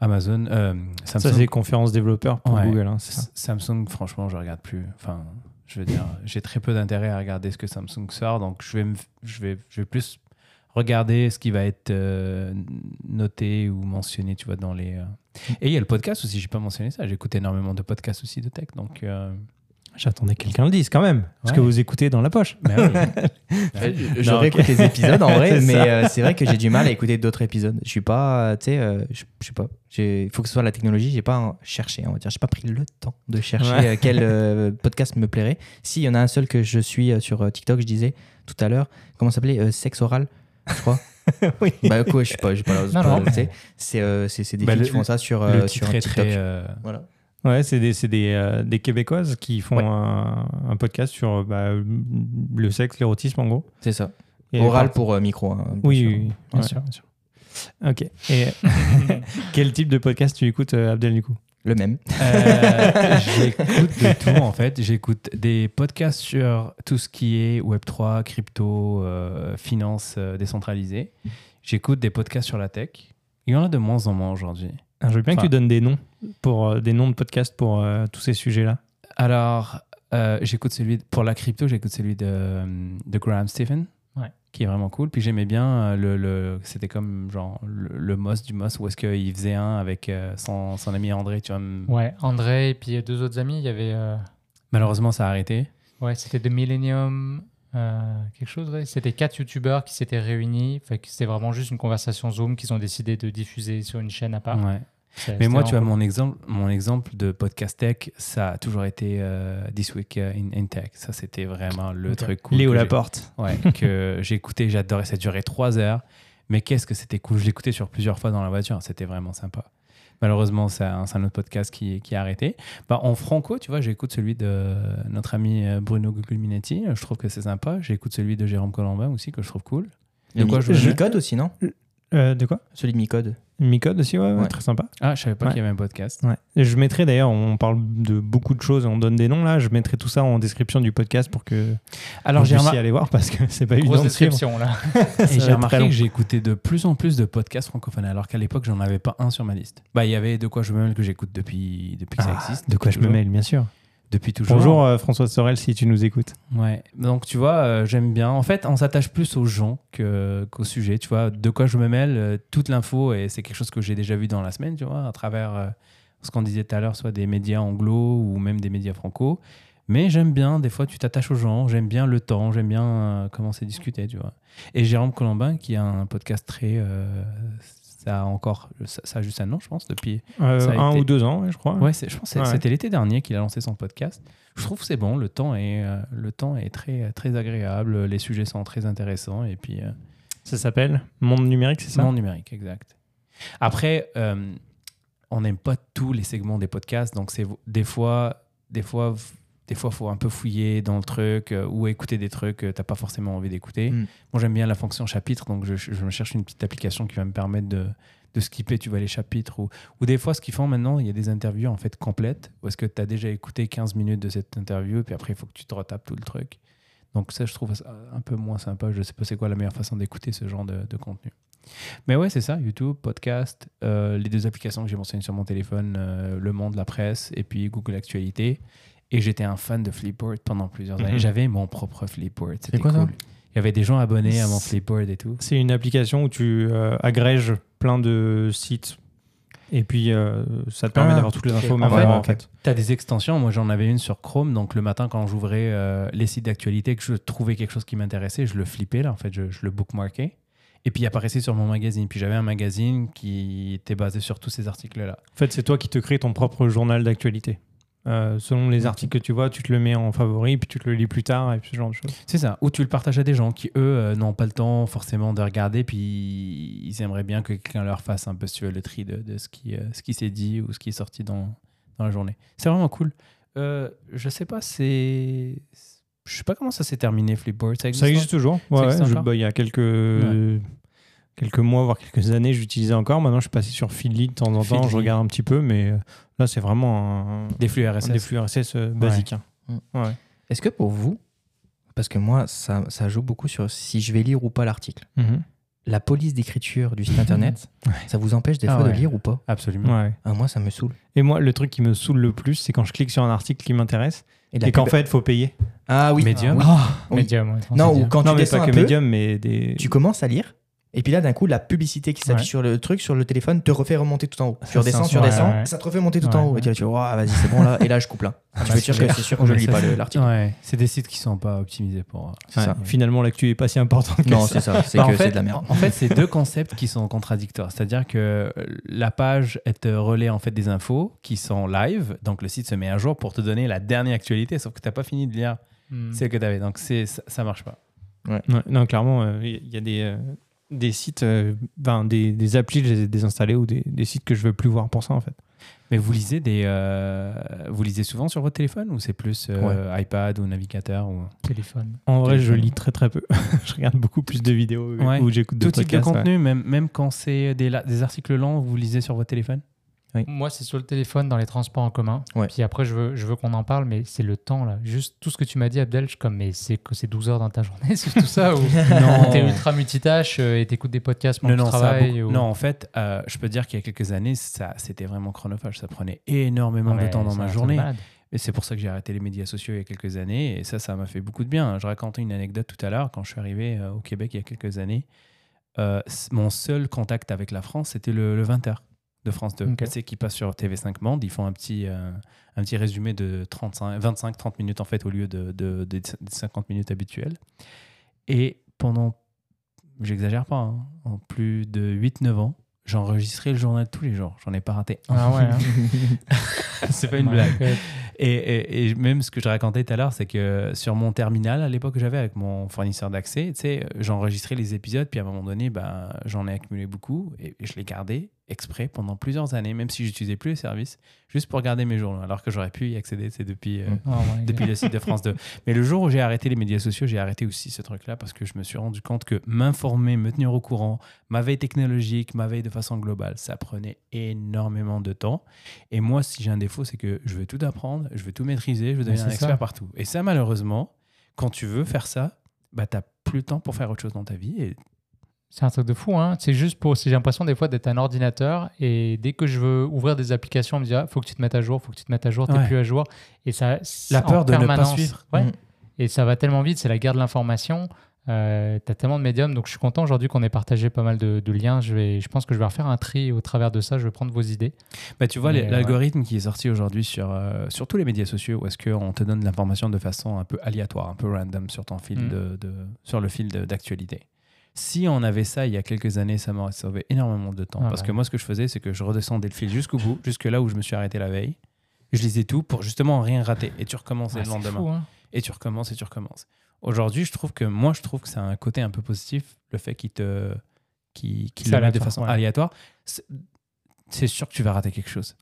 Amazon, euh, Ça, Samsung. c'est conférence développeur pour Ouais. Google. hein, ça. Samsung, franchement, je regarde plus. Enfin, je veux dire, j'ai très peu d'intérêt à regarder ce que Samsung sort, donc je vais, me- je vais, je vais plus regarder ce qui va être euh, noté ou mentionné, tu vois, dans les. euh. Et il y a le podcast aussi. J'ai pas mentionné ça. J'écoute énormément de podcasts aussi de tech, donc. euh, J'attendais que quelqu'un le dise quand même. Ce Ouais. que vous écoutez dans la poche. bah oui. Je Non, réécoute les épisodes en vrai, mais euh, c'est vrai que j'ai du mal à écouter d'autres épisodes. Je suis pas, tu sais, je pas. Il faut que ce soit la technologie. J'ai pas cherché, on va dire. J'ai pas pris le temps de chercher Ouais. quel euh, podcast me plairait. Si, il y en a un seul que je suis euh, sur TikTok, je disais tout à l'heure. Comment ça s'appelait Euh, Sexe oral. Je crois. Oui. Bah quoi, je sais pas, j'ai pas la Non, non, tu sais. C'est euh, c'est c'est des Bah, filles le- qui font ça sur, le euh, sur TikTok. très. euh, Voilà. Ouais, c'est des, c'est des, euh, des Québécoises qui font Ouais. un, un podcast sur bah, le sexe, l'érotisme en gros. C'est ça. Et Oral pour euh, micro. hein, bien Oui, sûr. oui, oui, bien Ouais. sûr, bien sûr. Ok. Et quel type de podcast tu écoutes, Abdel, du coup? Le même. Euh, J'écoute de tout en fait. J'écoute des podcasts sur tout ce qui est Web3, crypto, euh, finance euh, décentralisée. J'écoute des podcasts sur la tech. Il y en a de moins en moins aujourd'hui. Alors, Je veux bien que tu donnes des noms, pour, euh, des noms de podcasts pour euh, tous ces sujets-là. Alors, euh, j'écoute celui de- pour la crypto, j'écoute celui de, de Graham Stephen. Qui est vraiment cool. Puis j'aimais bien euh, le, le c'était comme genre le, le Moss du Moss où est-ce qu'il faisait un avec euh, son, son ami André. Tu vois, Ouais, André et puis deux autres amis, il y avait. euh, malheureusement ça a arrêté. Ouais, c'était The Millennium, euh, quelque chose, ouais. C'était quatre youtubeurs qui s'étaient réunis. C'était vraiment juste une conversation Zoom qu'ils ont décidé de diffuser sur une chaîne à part. Ouais. Mais moi, tu vois, mon exemple, mon exemple de podcast tech, ça a toujours été euh, This Week in, in Tech. Ça, c'était vraiment le truc cool. Léo Laporte. Ouais, que écouté, j'adorais. Ça durait trois heures. Mais qu'est-ce que c'était cool. Je l'écoutais sur plusieurs fois dans la voiture. C'était vraiment sympa. Malheureusement, c'est un, autre podcast qui, qui a arrêté. Bah, en franco, tu vois, j'écoute celui de notre ami euh, Bruno Guglielminetti. Je trouve que c'est sympa. J'écoute celui de Jérôme Colombin aussi, que je trouve cool. De quoi je mets Micode aussi, non? Euh, de quoi? Celui de Micode. Micode aussi, ouais, très sympa. Ah, je savais pas Ouais. qu'il y avait un podcast. Ouais. Et je mettrai d'ailleurs, on parle de beaucoup de choses, on donne des noms là, je mettrai tout ça en description du podcast pour que Alors, vous j'ai puissiez remarqué. aller voir parce que c'est pas Grosse de suivre. description là. Et j'ai remarqué que j'ai écouté de plus en plus de podcasts francophones, alors qu'à l'époque, j'en avais pas un sur ma liste. Bah, il y avait De quoi je me mêle que j'écoute depuis, depuis que ça Ah, existe. de quoi je me mêle, bien sûr. Depuis toujours. Bonjour euh, Françoise Sorel si tu nous écoutes. Ouais. Donc, tu vois, euh, j'aime bien. En fait, on s'attache plus aux gens que- qu'au sujet. Tu vois, de quoi je me mêle, euh, toute l'info, et c'est quelque chose que j'ai déjà vu dans la semaine, tu vois, à travers euh, ce qu'on disait tout à l'heure, soit des médias anglo ou même des médias franco. Mais j'aime bien, des fois, tu t'attaches aux gens, j'aime bien le temps, j'aime bien euh, comment c'est discuté, tu vois. Et Jérôme Colombin, qui a un podcast très. Ça a encore. Ça, ça a juste un an, je pense, depuis. Euh, un été- ou deux ans, je crois. Ouais, je pense que Ouais. c'était l'été dernier qu'il a lancé son podcast. Je trouve que c'est bon, le temps est, euh, le temps est très, très agréable, les sujets sont très intéressants et puis euh, Ça s'appelle Monde numérique, c'est ça? Monde numérique, exact. Après, on n'aime pas tous les segments des podcasts, donc c'est des fois, des fois, des fois, faut un peu fouiller dans le truc euh, ou écouter des trucs que t'as pas forcément envie d'écouter. Mm. Moi, j'aime bien la fonction chapitre, donc je, je me cherche une petite application qui va me permettre de, de skipper, tu vois, les chapitres. Ou, ou des fois, ce qu'ils font maintenant, il y a des interviews en fait complètes, où est-ce que tu as déjà écouté 15 minutes de cette interview, et puis après, il faut que tu te retapes tout le truc. Donc ça, je trouve ça un peu moins sympa. Je sais pas c'est quoi la meilleure façon d'écouter ce genre de, de contenu. Mais ouais, c'est ça, YouTube, podcast, euh, les deux applications que j'ai mentionnées sur mon téléphone, euh, Le Monde, la presse, et puis Google Actualité. Et j'étais un fan de Flipboard pendant plusieurs années. Mhm. J'avais mon propre Flipboard. C'était quoi, ça cool. Il y avait des gens abonnés à mon Flipboard et tout. C'est une application où tu euh, agrèges plein de sites et puis euh, ça te permet Ah, d'avoir toutes les infos en même fait, en fait. Tu as des extensions. Moi, j'en avais une sur Chrome. Donc, le matin, quand j'ouvrais euh, les sites d'actualité, que je trouvais quelque chose qui m'intéressait, je le flippais, là. En fait, je, je le bookmarkais. Et puis, il apparaissait sur mon magazine. Puis, j'avais un magazine qui était basé sur tous ces articles-là. En fait, c'est toi qui te crées ton propre journal d'actualité. Euh, selon les articles que tu vois, tu te le mets en favori, puis tu te le lis plus tard, et puis ce genre de choses. C'est ça. Ou tu le partages à des gens qui, eux, euh, n'ont pas le temps forcément de regarder. Puis, ils aimeraient bien que quelqu'un leur fasse un peu si tu veux, le tri de, de ce qui, euh, ce qui s'est dit ou ce qui est sorti dans, dans la journée. C'est vraiment cool. Je sais pas, c'est. Je sais pas comment ça s'est terminé, Flipboard. Ça existe, Ça existe toujours. Ouais, ouais, bah, il y a quelques, quelques mois, voire quelques années, j'utilisais encore. Maintenant, je suis passé sur Feedly de temps en temps. Feedly. Je regarde un petit peu, mais là, c'est vraiment un, Des flux RSS. des flux RSS euh, basiques. hein. Mm. Ouais. Est-ce que pour vous, parce que moi, ça, ça joue beaucoup sur si je vais lire ou pas l'article, Mhm. la police d'écriture du site internet, Ouais. ça vous empêche des Ah fois ouais. de lire ou pas? Absolument. Ouais. ah, Moi, ça me saoule. Et moi, le truc qui me saoule le plus, c'est quand je clique sur un article qui m'intéresse et qu'en pub- fait, il faut payer. Ah oui. Medium. Oui. Ah, Oui. Medium, ouais, Non, ou quand non, tu mais descends pas un que peu, Medium, mais des. tu commences à lire. Et puis là, d'un coup, la publicité qui s'affiche Ouais. sur le truc, sur le téléphone, te refait remonter tout en haut. Tu redescends, c'est tu un- redescends, ouais, ouais. ça te refait monter tout Ouais, en haut. ouais. Et tu vas, oh, vas-y, c'est bon là. Et là, je coupe là. Ah, tu peux dire que c'est sûr que je Mais lis pas l'article. Ouais, c'est des sites qui sont pas optimisés pour. C'est Ouais, ça. Finalement, l'actu est pas si importante que Non, ça. c'est ça. C'est Bah, que en fait, c'est de la merde. En fait, c'est deux concepts qui sont contradictoires. C'est-à-dire que la page, elle te relaie en fait des infos qui sont live. Donc, le site se met à jour pour te donner la dernière actualité, sauf que tu n'as pas fini de lire Hmm. celle que tu avais. Donc, c'est, ça, ça marche pas. Ouais, non, clairement, euh, il y a des. Des sites, euh, ben, des, des applis, je les ai désinstallés ou des, des sites que je veux plus voir pour ça en fait. Mais vous lisez des, euh, vous lisez souvent sur votre téléphone ou c'est plus euh, iPad ou navigateur ou Téléphone. En vrai, je lis très très peu. je regarde beaucoup plus de vidéos Ouais. ou j'écoute de tout type de podcasts. ouais. contenu, même même quand c'est des, des articles longs, vous lisez sur votre téléphone? Moi, c'est sur le téléphone dans les transports en commun. Ouais. Puis après, je veux, je veux qu'on en parle, mais c'est le temps là. Juste tout ce que tu m'as dit, Abdel, je suis comme, mais c'est que c'est 12 heures dans ta journée, c'est tout ça ou Non. T'es ultra multitâche euh, et t'écoutes des podcasts pendant Non, que non, ou- non, en fait, euh, je peux dire qu'il y a quelques années, ça, c'était vraiment chronophage. Ça prenait énormément Ouais, de temps dans ma journée. malade. Et c'est pour ça que j'ai arrêté les médias sociaux il y a quelques années. Et ça, ça m'a fait beaucoup de bien. Je racontais une anecdote tout à l'heure. Quand je suis arrivé euh, au Québec il y a quelques années, euh, mon seul contact avec la France, c'était le, le 20h de France 2. Ok. Tu sais, qui passe sur TV5 Monde. Ils font un petit, euh, un petit résumé de 25-30 minutes en fait au lieu de, de- des 50 minutes habituelles. Et pendant, j'exagère pas, hein, en plus de 8-9 ans, j'enregistrais le journal tous les jours. J'en ai pas raté un. Ah ouais. hein. c'est pas une blague. Et, et- et même ce que je racontais tout à l'heure, c'est que sur mon terminal, à l'époque que j'avais avec mon fournisseur d'accès, j'enregistrais les épisodes, puis à un moment donné, ben, j'en ai accumulé beaucoup et, et je les gardais exprès pendant plusieurs années, même si j'utilisais plus les services, juste pour garder mes journaux, alors que j'aurais pu y accéder, c'est depuis, euh, Mm. Oh depuis le site de France 2. Mais le jour où j'ai arrêté les médias sociaux, j'ai arrêté aussi ce truc-là parce que je me suis rendu compte que m'informer, me tenir au courant, ma veille technologique, ma veille de façon globale, ça prenait énormément de temps. Et moi, si j'ai un défaut, c'est que je veux tout apprendre, je veux tout maîtriser, je veux devenir un ça. expert partout. Et ça, malheureusement, quand tu veux faire ça, bah, tu n'as plus le temps pour faire autre chose dans ta vie. Et C'est un truc de fou, hein. C'est juste pour. J'ai l'impression des fois d'être un ordinateur et dès que je veux ouvrir des applications, on me dit ah, faut que tu te mettes à jour, faut que tu te mettes à jour, t'es Ouais. plus à jour. Et ça. La peur de ne pas suivre. Ouais. Mm. Et ça va tellement vite, c'est la guerre de l'information. Euh, T'as tellement de médiums, donc je suis content aujourd'hui qu'on ait partagé pas mal de, de liens. Je, vais, je pense que je vais refaire un tri au travers de ça. Je vais prendre vos idées. Bah, tu vois, ouais. l'algorithme qui est sorti aujourd'hui sur, euh, sur tous les médias sociaux, où est-ce qu'on te donne l'information de façon un peu aléatoire, un peu random sur ton fil Mm. de, de- sur le fil d'actualité. Si on avait ça il y a quelques années, ça m'aurait sauvé énormément de temps. Ah parce que moi, ce que je faisais, c'est que je redescendais le fil jusqu'au bout, jusque là où je me suis arrêté la veille. Je lisais tout pour justement rien rater. Et tu recommences Ah, le lendemain. fou, hein. Et tu recommences et tu recommences. Aujourd'hui, je trouve que moi, je trouve que ça a un côté un peu positif, le fait qu'il te qu'il qu'il C'est le met de façon ouais. aléatoire. C'est sûr que tu vas rater quelque chose.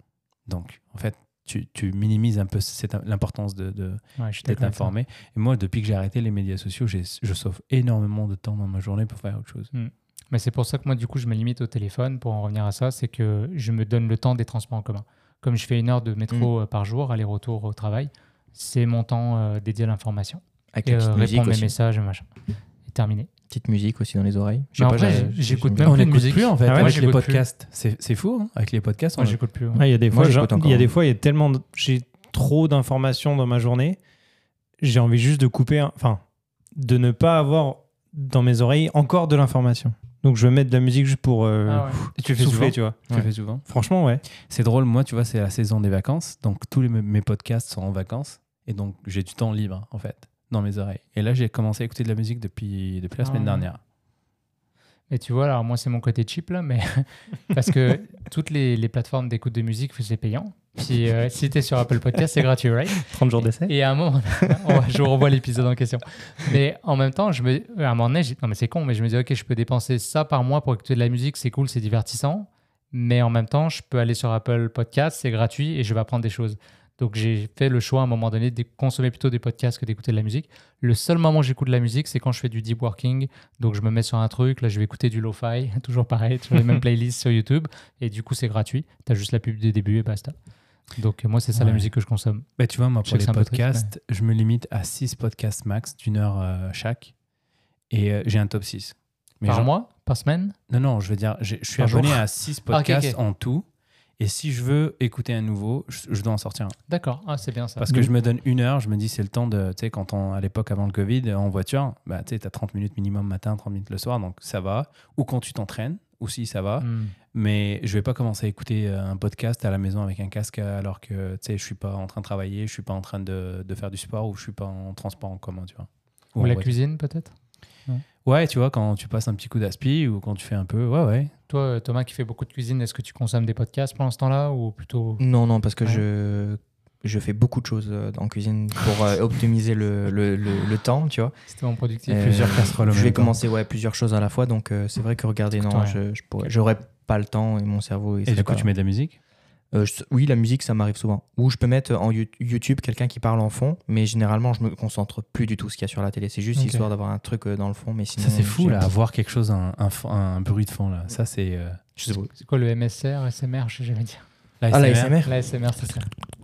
Donc, en fait, tu, tu minimises un peu l'importance de, de- Ouais, d'être avec ça. informé. Et moi, depuis que j'ai arrêté les médias sociaux, je sauve énormément de temps dans ma journée pour faire autre chose. Mais c'est pour ça que moi, du coup, je me limite au téléphone pour en revenir à ça. C'est que je me donne le temps des transports en commun. Comme je fais une heure de métro euh, par jour, aller-retour au travail, c'est mon temps euh, dédié à l'information. Avec Et la euh, musique répondre mes aussi. messages et machin. Et terminé. Petite musique aussi dans les oreilles. J'écoute même on plus de n'écoute musique. plus en fait Ah ouais, avec les podcasts. C'est fou, hein, avec les podcasts. on j'écoute plus. ouais. Il y a des fois, il y a des fois, il y a tellement, j'ai trop d'informations dans ma journée, j'ai envie juste de couper, enfin, de ne pas avoir dans mes oreilles encore de l'information. Donc je vais mettre de la musique juste pour euh, Ah ouais. Tu fais souffler, souvent tu vois. Tu fais souvent Franchement, ouais. C'est drôle, moi, tu vois, c'est la saison des vacances. Donc, tous les, mes podcasts sont en vacances. Et donc, j'ai du temps libre, en fait, dans mes oreilles. Et là, j'ai commencé à écouter de la musique depuis, depuis la Ah semaine dernière. Et tu vois, alors moi, c'est mon côté cheap, là, mais parce que toutes les, les plateformes d'écoute de musique, c'est payant. Puis euh, si tu es sur Apple Podcast, c'est gratuit, right? 30 jours d'essai. Et à un moment, je vous revois l'épisode en question. Mais en même temps, je me, à un moment donné, j'ai- non mais c'est con, mais je me dis ok, je peux dépenser ça par mois pour écouter de la musique, c'est cool, c'est divertissant. Mais en même temps, je peux aller sur Apple Podcast, c'est gratuit et je vais apprendre des choses. Donc j'ai fait le choix à un moment donné de consommer plutôt des podcasts que d'écouter de la musique. Le seul moment où j'écoute de la musique, c'est quand je fais du deep working. Donc je me mets sur un truc, là je vais écouter du lo-fi, toujours pareil, sur les mêmes playlists sur YouTube. Et du coup c'est gratuit. Tu as juste la pub du début et basta. Donc moi c'est ça la musique que je consomme. Bah, tu vois, moi, pour les triste, podcasts, je me limite à 6 podcasts max d'une heure euh, chaque. Et euh, j'ai un top 6. Mais par genre- mois? Par semaine? Non, non, je veux dire, je suis abonné jour? à 6 Ah, podcasts en tout. Et si je veux écouter un nouveau, je, je dois en sortir un. D'accord, ah, c'est bien ça. Parce que je me donne une heure, je me dis c'est le temps de, tu sais, quand on, à l'époque avant le Covid, en voiture, bah, tu sais, as 30 minutes minimum matin, 30 minutes le soir, donc ça va. Ou quand tu t'entraînes, aussi ça va. Hmm. Mais je vais pas commencer à écouter euh, un podcast à la maison avec un casque alors que, tu sais, je suis pas en train de travailler, je suis pas en train de, de faire du sport ou je suis pas en transport en commun, tu vois. Ou la voiture. cuisine peut-être? Ouais, tu vois, quand tu passes un petit coup d'aspi ou quand tu fais un peu, ouais, ouais. Toi, euh, Thomas, qui fait beaucoup de cuisine, est-ce que tu consommes des podcasts pendant ce temps-là ou plutôt Non, non, parce que Ouais. je je fais beaucoup de choses euh, en cuisine pour euh, optimiser le, le, le- le temps, tu vois. C'était mon productif. Euh, plusieurs casseroles Je vais commencer ouais, plusieurs choses à la fois, donc euh, c'est vrai que regarder, non, Ouais. je, je pourrais- j'aurais pas le temps et mon cerveau. il Et du coup, pas- tu mets de la musique? Euh, je- oui, la musique, ça m'arrive souvent. Ou je peux mettre en You- YouTube quelqu'un qui parle en fond, mais généralement, je me concentre plus du tout ce qu'il y a sur la télé. C'est juste histoire d'avoir un truc euh, dans le fond, mais sinon. Ça, c'est fou, là, avoir quelque chose, un, un, fond- un bruit de fond, là. Ça, c'est. euh. C'est quoi le MSR, SMR Je sais jamais dire. la Ah, la SMR. La SMR, c'est ça.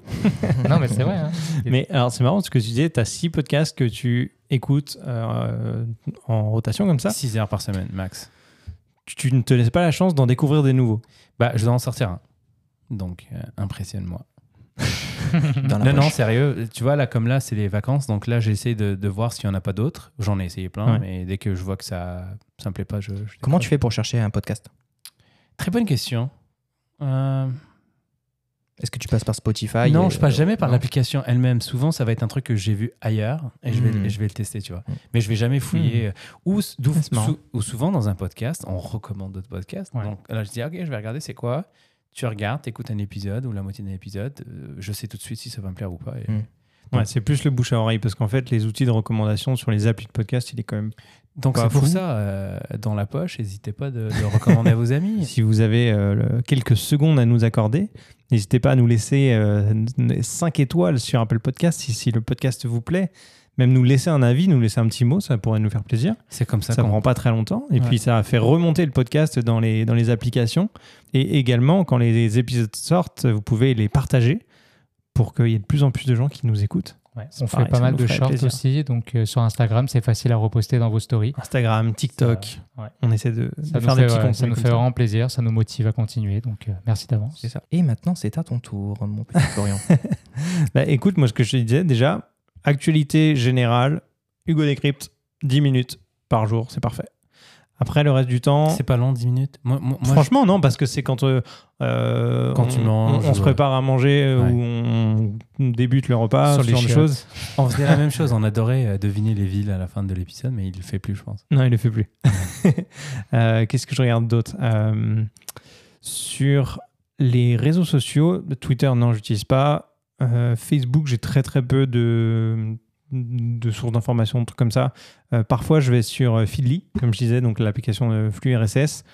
non, mais c'est vrai. Hein. Mais alors, c'est marrant ce que tu disais, tu as six podcasts que tu écoutes euh, en rotation comme ça. 6 heures par semaine, max. Tu, tu ne te laisses pas la chance d'en découvrir des nouveaux. Bah, je dois en sortir un. Donc, euh, impressionne-moi. Non, non, sérieux. Tu vois, là, comme là, c'est les vacances. Donc là, j'essaie de, de voir s'il n'y en a pas d'autres. J'en ai essayé plein, Ouais. mais dès que je vois que ça ça me plaît pas, je. je Comment tu fais pour chercher un podcast? Très bonne question. Euh, Est-ce que tu passes par Spotify non, et- je passe jamais par l'application elle-même. Souvent, ça va être un truc que j'ai vu ailleurs et je, vais, Mm. et je vais le tester, tu vois. Mm. Mais je vais jamais fouiller. Ou, d'où- Ah, c'est marrant. sou- ou souvent, dans un podcast, on recommande d'autres podcasts. Ouais. Donc là, je dis, OK, je vais regarder c'est quoi? Tu regardes, tu écoutes un épisode ou la moitié d'un épisode. euh, je sais tout de suite si ça va me plaire ou pas. et- Mm. Ouais, c'est plus le bouche à oreille parce qu'en fait, les outils de recommandation sur les applis de podcast, il est quand même. Donc c'est pour ça, euh, dans la poche, n'hésitez pas de, de recommander à vos amis. Si vous avez euh, le- quelques secondes à nous accorder, n'hésitez pas à nous laisser 5 étoiles sur Apple Podcast si, si le podcast vous plaît. Même nous laisser un avis, nous laisser un petit mot, ça pourrait nous faire plaisir. C'est comme ça, Ça qu'on prend pas très longtemps. Et Ouais. puis ça fait remonter le podcast dans les, dans les applications. Et également, quand les épisodes sortent, vous pouvez les partager pour qu'il y ait de plus en plus de gens qui nous écoutent. Ouais, On pareil, fait pas mal de shorts plaisir. aussi. Donc euh, sur Instagram, c'est facile à reposter dans vos stories. Instagram, TikTok, Ça, ouais. on essaie de, Ça, faire fait, des petits ouais, contenus ça nous fait vraiment plaisir, ça nous motive à continuer. Donc euh, merci d'avance. C'est ça. Et maintenant, c'est à ton tour, mon petit Florian. Bah, écoute, moi, ce que je te disais, déjà, actualité générale, Hugo Décrypte, 10 minutes par jour, c'est parfait. Après, le reste du temps. C'est pas long, 10 minutes moi, moi- moi, Franchement, non, parce que c'est quand, euh, euh, Quand on, tu manges, on, on se ouais. prépare à manger euh, Ouais. ou on, débute le repas, Sur ce les genre de choses. on faisait la même chose. On adorait euh, deviner les villes à la fin de l'épisode, mais il le fait plus, je pense. Non, il le fait plus. Euh, Qu'est-ce que je regarde d'autre? Euh, Sur les réseaux sociaux, Twitter, non, j'utilise pas. Euh, Facebook, j'ai très très peu de, de sources d'informations, de trucs comme ça. Euh, parfois, je vais sur euh, Feedly, comme je disais, donc l'application de flux RSS,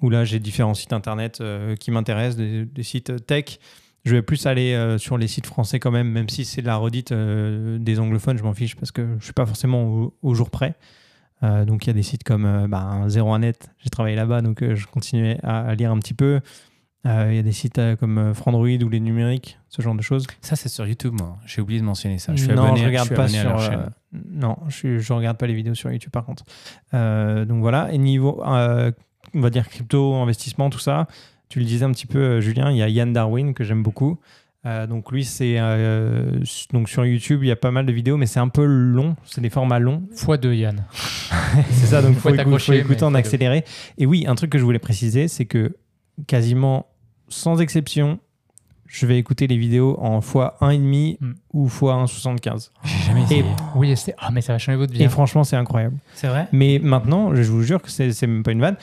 où là, j'ai différents sites internet euh, qui m'intéressent, des, sites tech. Je vais plus aller sur les sites français quand même, même si c'est de la redite des anglophones, je m'en fiche parce que je suis pas forcément au, jour près. Donc il y a des sites comme bah, 01net, j'ai travaillé là-bas, donc je continuais à lire un petit peu. Euh, Il y a des sites euh, comme euh, Frandroid ou les numériques, ce genre de choses. Ça, c'est sur YouTube, moi. J'ai oublié de mentionner ça. Je suis non, abonné, je regarde suis pas abonné à sur. leur euh, chaîne. non, je, je regarde pas les vidéos sur YouTube par contre. Euh, donc voilà. Et niveau, euh, on va dire crypto, investissement, tout ça. Tu le disais un petit peu, Julien. Il y a Yann Darwin que j'aime beaucoup. Euh, donc lui, c'est euh, donc sur YouTube, il y a pas mal de vidéos, mais c'est un peu long. C'est des formats longs. x2 Yann. C'est ça, donc il Faut faut, faut écouter en accéléré. Et oui, un truc que je voulais préciser, c'est que quasiment sans exception, je vais écouter les vidéos en x1,5 Mm. ou x1,75. J'ai jamais essayé. Oui, c'est. Ah, mais ça va changer votre vie. Et hein. franchement, c'est incroyable. C'est vrai? Mais maintenant, je vous jure que c'est c'est même pas une vanne.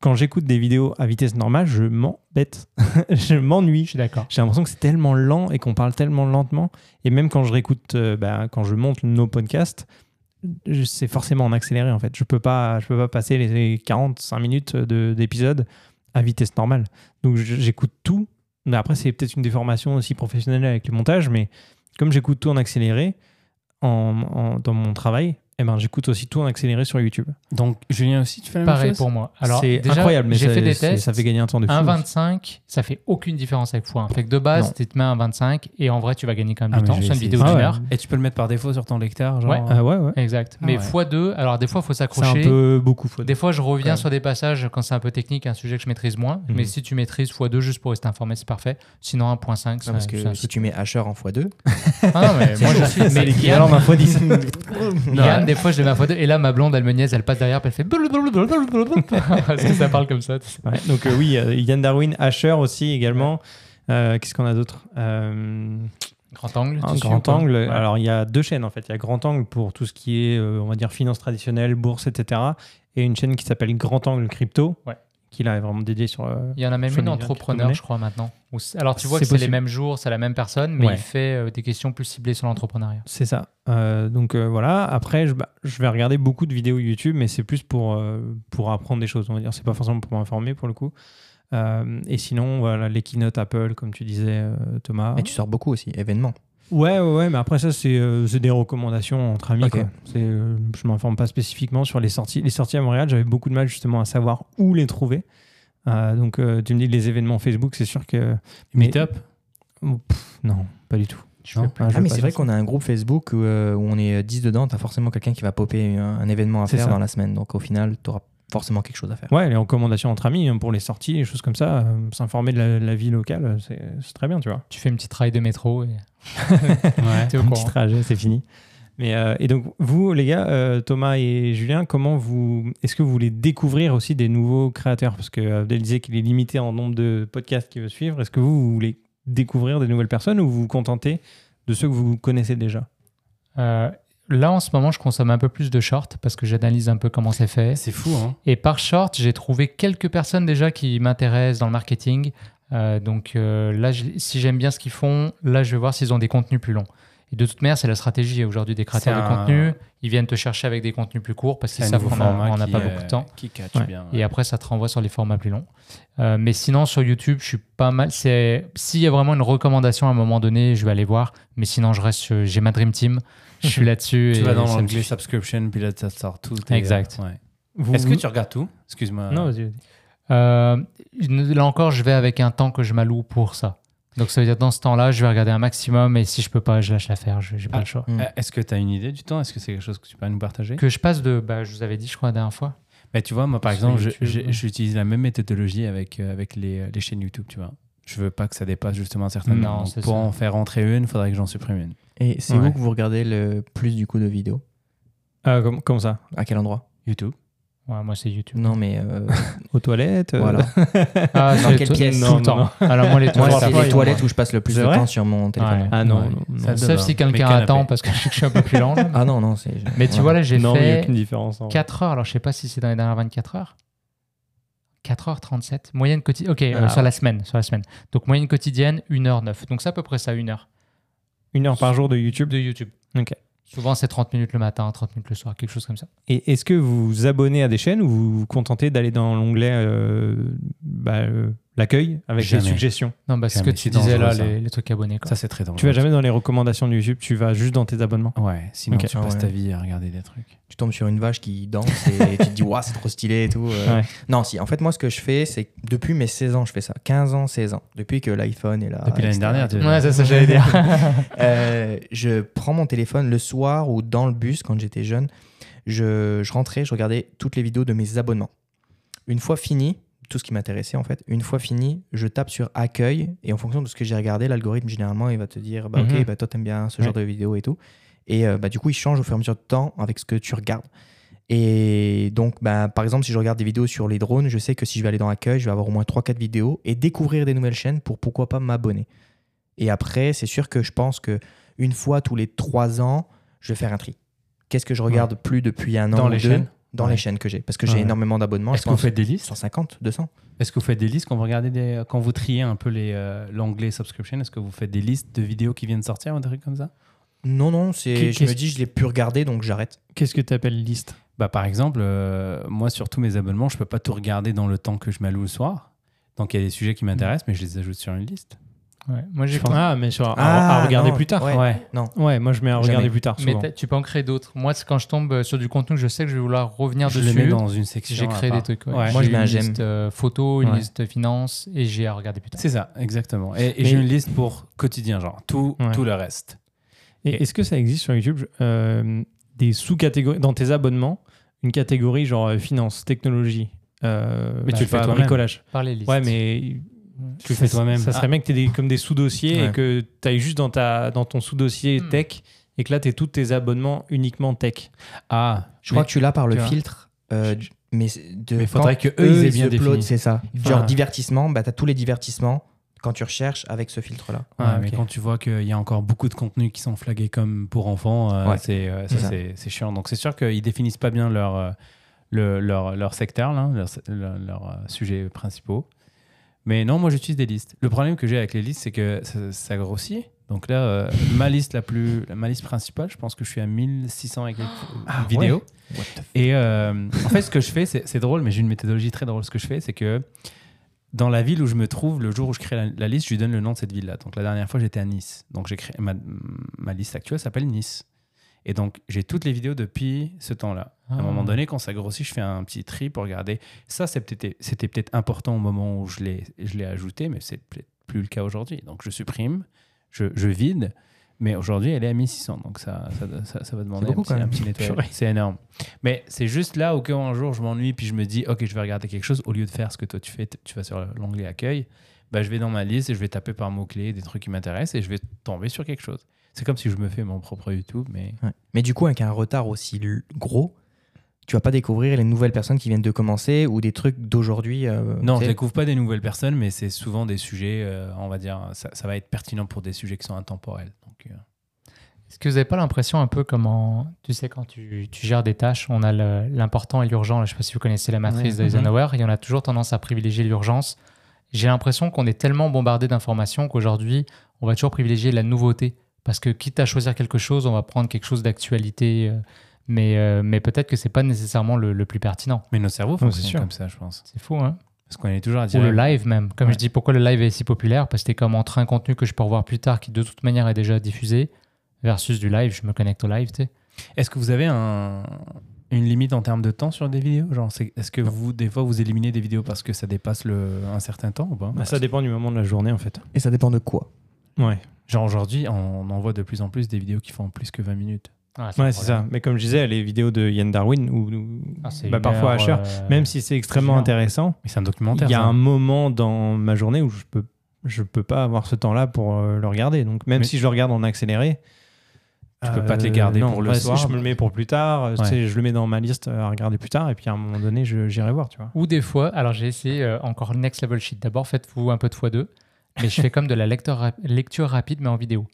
Quand j'écoute des vidéos à vitesse normale, je m'embête. je Je m'ennuie. suis d'accord. J'ai l'impression que c'est tellement lent et qu'on parle tellement lentement. Et même quand je réécoute, euh, ben, quand je monte nos podcasts, je- c'est forcément en accéléré en fait. Je peux pas, je peux pas passer les 45 minutes de- d'épisode à vitesse normale. Donc j'écoute tout. Mais après, c'est peut-être une déformation aussi professionnelle avec le montage, mais comme j'écoute tout en accéléré dans mon travail, eh ben, j'écoute aussi tout en accéléré sur YouTube. Donc, Julien aussi, tu fais la même Pareil chose pour moi. Alors, c'est déjà, incroyable, mais j'ai ça, fait des tests. ça fait gagner un temps de fou. 1,25, ça fait aucune différence avec x1. Fait que de base, tu te mets un 25 et en vrai, tu vas gagner quand même Ah, du temps. C'est une vidéo d'une Ah ouais. heure. Et tu peux le mettre par défaut sur ton lecteur genre, Ouais. Ah ouais, ouais. Exact. Ah mais ouais. x2, alors des fois, il faut C'est un s'accrocher. peu beaucoup. faut- Des fois, je reviens Ouais. sur des passages quand c'est un peu technique, un sujet que je maîtrise moins. Mhm. Mais si tu maîtrises x2 juste pour rester informé, c'est parfait. Sinon, 1.5, c'est parce que si tu mets Asher en x2, Ah non, mais moi, je suis. Mais l'équivalent Yann, d'un fois 10. Yann, des fois, je mets à x2 et là, ma blonde, elle me niaise, elle passe derrière, puis elle fait. Parce que ça parle comme ça. Ouais, donc euh, oui, euh, Yann Darwin, Asher aussi également. Euh, Qu'est-ce qu'on a d'autre? Euh, Grand angle. Un grand angle. Ouais. Alors il y a deux chaînes en fait. Il y a Grand Angle pour tout ce qui est, euh, on va dire, finance traditionnelle, bourse, etc. Et une chaîne qui s'appelle Grand Angle Crypto, Ouais. Qui là est vraiment dédiée sur. euh, Il y en a même une entrepreneur, je crois, maintenant. Alors, tu vois C'est que c'est les mêmes jours, c'est la même personne, mais Ouais. il fait euh, des questions plus ciblées sur l'entrepreneuriat. C'est ça. Euh, donc euh, voilà. Après, je, bah, je vais regarder beaucoup de vidéos YouTube, mais c'est plus pour, euh, pour apprendre des choses. On va dire, c'est pas forcément pour m'informer pour le coup. Euh, et sinon, voilà, les keynotes Apple, comme tu disais, euh, Thomas. Et tu sors beaucoup aussi, événements. Ouais, ouais, ouais, mais après ça, c'est euh, c'est des recommandations entre amis. Ok. quoi. C'est, euh, je m'informe pas spécifiquement sur les sorties. Les sorties à Montréal, j'avais beaucoup de mal justement à savoir où les trouver. Euh, donc, euh, tu me dis les événements Facebook, c'est sûr que. Mais- Meetup? Pff, non, pas du tout. Je Non. fais pas- je Ah, vais mais c'est vrai qu'on a un groupe Facebook où, euh, où on est 10 dedans, tu as forcément quelqu'un qui va popper un, un événement à faire ça. dans la semaine. Donc au final, tu auras forcément quelque chose à faire. Ouais, les recommandations entre amis hein, pour les sorties, les choses comme ça, euh, s'informer de la, la vie locale, euh, c'est c'est très bien, tu vois. Tu fais une petite ride de métro et Ouais. au Un petit trajet, c'est fini. Mais, euh, et donc, vous, les gars, euh, Thomas et Julien, comment vous. Est-ce que vous voulez découvrir aussi des nouveaux créateurs? Parce que Abdel disait qu'il est limité en nombre de podcasts qu'il veut suivre. Est-ce que vous, vous voulez découvrir des nouvelles personnes ou vous vous contentez de ceux que vous connaissez déjà? Euh, là, en ce moment, je consomme un peu plus de shorts parce que j'analyse un peu comment c'est fait. C'est fou, hein Et par short, j'ai trouvé quelques personnes déjà qui m'intéressent dans le marketing. Euh, donc euh, là, si j'aime bien ce qu'ils font, là, je vais voir s'ils ont des contenus plus longs. Et de toute manière, c'est la stratégie aujourd'hui des créateurs de un- contenu. Ils viennent te chercher avec des contenus plus courts parce qu'ils savent qu'on n'a pas euh, beaucoup de temps. Qui catch Ouais. bien. Et après, ça te renvoie sur les formats plus longs. Euh, mais sinon, sur YouTube, je suis pas mal. C'est s'il y a vraiment une recommandation à un moment donné, je vais aller voir. Mais sinon, je reste. J'ai ma dream team. Je suis là-dessus. Tu et vas dans l'onglet subscription, puis là, ça sort tout. Exact. euh, ouais. Vous- Est-ce que tu regardes tout? Excuse-moi. Non, vas-y. Euh, là encore, je vais avec un temps que je m'alloue pour ça. Donc ça veut dire dans ce temps-là, je vais regarder un maximum et si je peux pas, je lâche l'affaire. Je J'ai pas Ah. le choix. Mm. Euh, Est-ce que tu as une idée du temps? Est-ce que c'est quelque chose que tu peux nous partager? Que je passe de, bah, je vous avais dit, je crois la dernière fois. Bah, Tu vois, moi, par Sur exemple, ouais. j'utilise la même méthodologie avec, euh, avec les, euh, les chaînes YouTube, tu vois. Je veux pas que ça dépasse justement un certain Non, nombre. Donc, Pour ça. en faire rentrer une, il faudrait que j'en supprime une. Et c'est Ouais. où que vous regardez le plus du coup de vidéos? Comme, comme ça À quel endroit? YouTube Ouais, moi, c'est YouTube. Non, mais euh, Aux toilettes euh, voilà. Ah, Dans quelle pièce? Tout Non, le temps. non, Alors moi, les Moi, toilettes, c'est parfois, les toilettes où je passe le plus C'est de temps sur mon téléphone. Ouais. Ah non, Ouais. non, non. Sauf si quelqu'un attend parce que je suis un peu plus lent. là. Ah non, non, c'est. Mais tu vois, là, j'ai non, il n'y a fait aucune différence. en vrai. 4 heures. Alors, je sais pas si c'est dans les dernières 24 heures. 4 heures 37. Moyenne quotidienne. Ok, euh, Ah, sur la semaine. Sur la semaine. Donc, moyenne quotidienne, 1h09. Donc, c'est à peu près ça, 1 heure Une heure par jour de YouTube? de YouTube. Ok. Souvent, c'est 30 minutes le matin, 30 minutes le soir, quelque chose comme ça. Et est-ce que vous vous abonnez à des chaînes ou vous vous contentez d'aller dans l'onglet euh, bah, euh, l'accueil avec Jamais. les suggestions Non, bah, c'est ce Jamais, que tu disais là, ça. les, les trucs abonnés. Quoi. Ça, c'est très dangereux. Tu vas jamais dans les recommandations de YouTube, tu vas juste dans tes abonnements. Ouais, sinon tu passes ouais. ta vie à regarder des trucs. Tu tombes sur une vache qui danse et tu te dis, waouh, c'est trop stylé et tout. euh. Ouais. Non, si, en fait, moi, ce que je fais, c'est depuis mes 16 ans, je fais ça. 15 ans, 16 ans. Depuis que l'iPhone est là. Depuis l'année dernière, tu- Ouais, c'est ça, j'allais dire. Euh, je prends mon téléphone le soir ou dans le bus quand j'étais jeune. Je, je rentrais, je regardais toutes les vidéos de mes abonnements. Une fois fini, tout ce qui m'intéressait en fait, une fois fini, je tape sur accueil et en fonction de ce que j'ai regardé, l'algorithme généralement il va te dire bah, Mhm. ok, bah, toi t'aimes bien ce genre de vidéos et tout. Et euh, bah, du coup, il change au fur et à mesure de temps avec ce que tu regardes. Et donc, bah, par exemple, si je regarde des vidéos sur les drones, je sais que si je vais aller dans accueil, je vais avoir au moins 3-4 vidéos et découvrir des nouvelles chaînes pour pourquoi pas m'abonner. Et après, c'est sûr que je pense que une fois tous les 3 ans, je vais faire un tri. Qu'est-ce que je regarde plus depuis un an Dans ou les deux chaînes Dans Ouais. les chaînes que j'ai. Parce que j'ai Ouais. énormément d'abonnements. Est-ce que vous faites des listes 150, 200 Est-ce que vous faites des listes quand vous regardez des, quand vous triez un peu les euh, l'onglet subscription Est-ce que vous faites des listes de vidéos qui viennent sortir ou des trucs comme ça? Non, non, c'est, je me dis, je l'ai plus regardé, donc j'arrête. Qu'est-ce que tu appelles liste? Bah par exemple, euh, moi sur tous mes abonnements, je peux pas tout regarder dans le temps que je m'alloue le soir. Donc il y a des sujets qui m'intéressent, mais je les ajoute sur une liste. Ouais. Moi, j'ai Ah, mais sur, à- Ah, à, regarder non, plus tard. ouais. Ouais. Non. Ouais, moi je mets à regarder Jamais. plus tard Mais souvent. tu peux en créer d'autres. Moi, c'est quand je tombe euh, sur du contenu que je sais que je vais vouloir revenir Je dessus. les mets dans une section. J'ai créé des trucs. ouais. Ouais. Moi, J'ai je mets un une liste euh, photo, une Ouais. liste finance et j'ai à regarder plus tard. C'est ça, exactement. Et, et Mais- j'ai une liste pour quotidien, genre tout, Ouais. tout le reste. Et est-ce que ça existe sur YouTube euh, des sous-catégories dans tes abonnements Une catégorie genre euh, finance, technologie, euh, Mais bah, tu le je fais toi-même. bricolage. Par les listes. Ouais, mais Tu le fais ça- toi-même. Ça serait Ah. bien que tu aies comme des sous-dossiers et que tu ailles juste dans, ta, dans ton sous-dossier Hmm. tech et que là, tu tous tes abonnements uniquement tech. Ah, Je crois que tu l'as par le filtre. euh, mais de, Mais faudrait que eux, ils aient bien défini. C'est ça. Enfin, Genre divertissement, bah, tu as tous les divertissements quand tu recherches avec ce filtre-là. Ouais, Ah, mais quand tu vois qu'il y a encore beaucoup de contenus qui sont flagués comme pour enfants, euh, Ouais. c'est euh, C'est chiant. Donc c'est sûr qu'ils définissent pas bien leur, euh, le- leur, leur secteur, là, leurs leur, leurs, euh, sujets principaux. Mais non, moi j'utilise des listes. Le problème que j'ai avec les listes, c'est que ça, ça grossit. Donc là, euh, ma liste la plus, ma liste principale, je pense que je suis à 1600 et quelques Ah, vidéos. Et euh, en fait, ce que je fais, c'est c'est drôle, mais j'ai une méthodologie très drôle. Ce que je fais, c'est que dans la ville où je me trouve, le jour où je crée la, la liste, je lui donne le nom de cette ville-là. Donc la dernière fois, j'étais à Nice. Donc j'ai créé ma, ma liste actuelle s'appelle Nice. Et donc j'ai toutes les vidéos depuis ce temps-là. À un Ah. moment donné, quand ça grossit, je fais un petit tri pour regarder. Ça, c'était peut-être important au moment où je l'ai ajouté, mais c'est peut-être plus le cas aujourd'hui. Donc je supprime, je, je vide. Mais aujourd'hui, elle est à 1600, donc ça, ça, ça, ça va demander un petit, un petit nettoyage. C'est énorme. Mais c'est juste là où quand un jour je m'ennuie puis je me dis ok je vais regarder quelque chose au lieu de faire ce que toi tu fais, tu vas sur l'onglet accueil, bah, je vais dans ma liste et je vais taper par mots clés des trucs qui m'intéressent et je vais tomber sur quelque chose. C'est comme si je me fais mon propre YouTube, mais Ouais. Mais du coup, avec un retard aussi gros, tu vas pas découvrir les nouvelles personnes qui viennent de commencer ou des trucs d'aujourd'hui. euh, non, je découvre pas des nouvelles personnes, mais c'est souvent des sujets, euh, on va dire, ça, ça va être pertinent pour des sujets qui sont intemporels. Donc, euh, Est-ce que vous n'avez pas l'impression un peu comme en, tu sais, quand tu, tu gères des tâches, on a l'important et l'urgent. Je ne sais pas si vous connaissez la matrice Ouais. d'Eisenhower, et on a toujours tendance à privilégier l'urgence. J'ai l'impression qu'on est tellement bombardé d'informations qu'aujourd'hui, on va toujours privilégier la nouveauté. Parce que quitte à choisir quelque chose, on va prendre quelque chose d'actualité. euh, mais euh, mais peut-être que c'est pas nécessairement le, le plus pertinent. mais nos cerveaux fonctionnent comme ça, je pense. C'est fou, hein Parce qu'on est toujours à Ou dire. le live même. Comme Ouais. je dis, pourquoi le live est si populaire? Parce que c'est comme entre un contenu que je peux revoir plus tard, qui de toute manière est déjà diffusé, versus du live, je me connecte au live, tu sais. Est-ce que vous avez un, une limite en termes de temps sur des vidéos? Genre, c'est- Est-ce que vous, des fois, vous éliminez des vidéos parce que ça dépasse le, un certain temps ou pas? Bah, ça dépend du moment de la journée en fait. Et ça dépend de quoi? Ouais, Genre aujourd'hui, on en voit de plus en plus des vidéos qui font plus que 20 minutes. Ah, ouais c'est ça. Mais comme je disais, les vidéos de Yann Darwin, ou Ah, bah, parfois cher, euh, même si c'est extrêmement genre. intéressant, Mais c'est un documentaire. il y a ça. un moment dans ma journée où je peux, je peux pas avoir ce temps-là pour euh, le regarder. Donc même Mais- si je le regarde en accéléré, Tu peux pas te les garder non, pour le ouais, soir. Je me le mets pour plus tard. euh, tu Ouais. sais, je le mets dans ma liste à regarder plus tard, et puis à un moment donné, je- j'irai voir, tu vois. Ou des fois, alors j'ai essayé euh, encore next level sheet. D'abord, faites-vous un peu de x2, mais je fais comme de la rap- lecture rapide, mais en vidéo.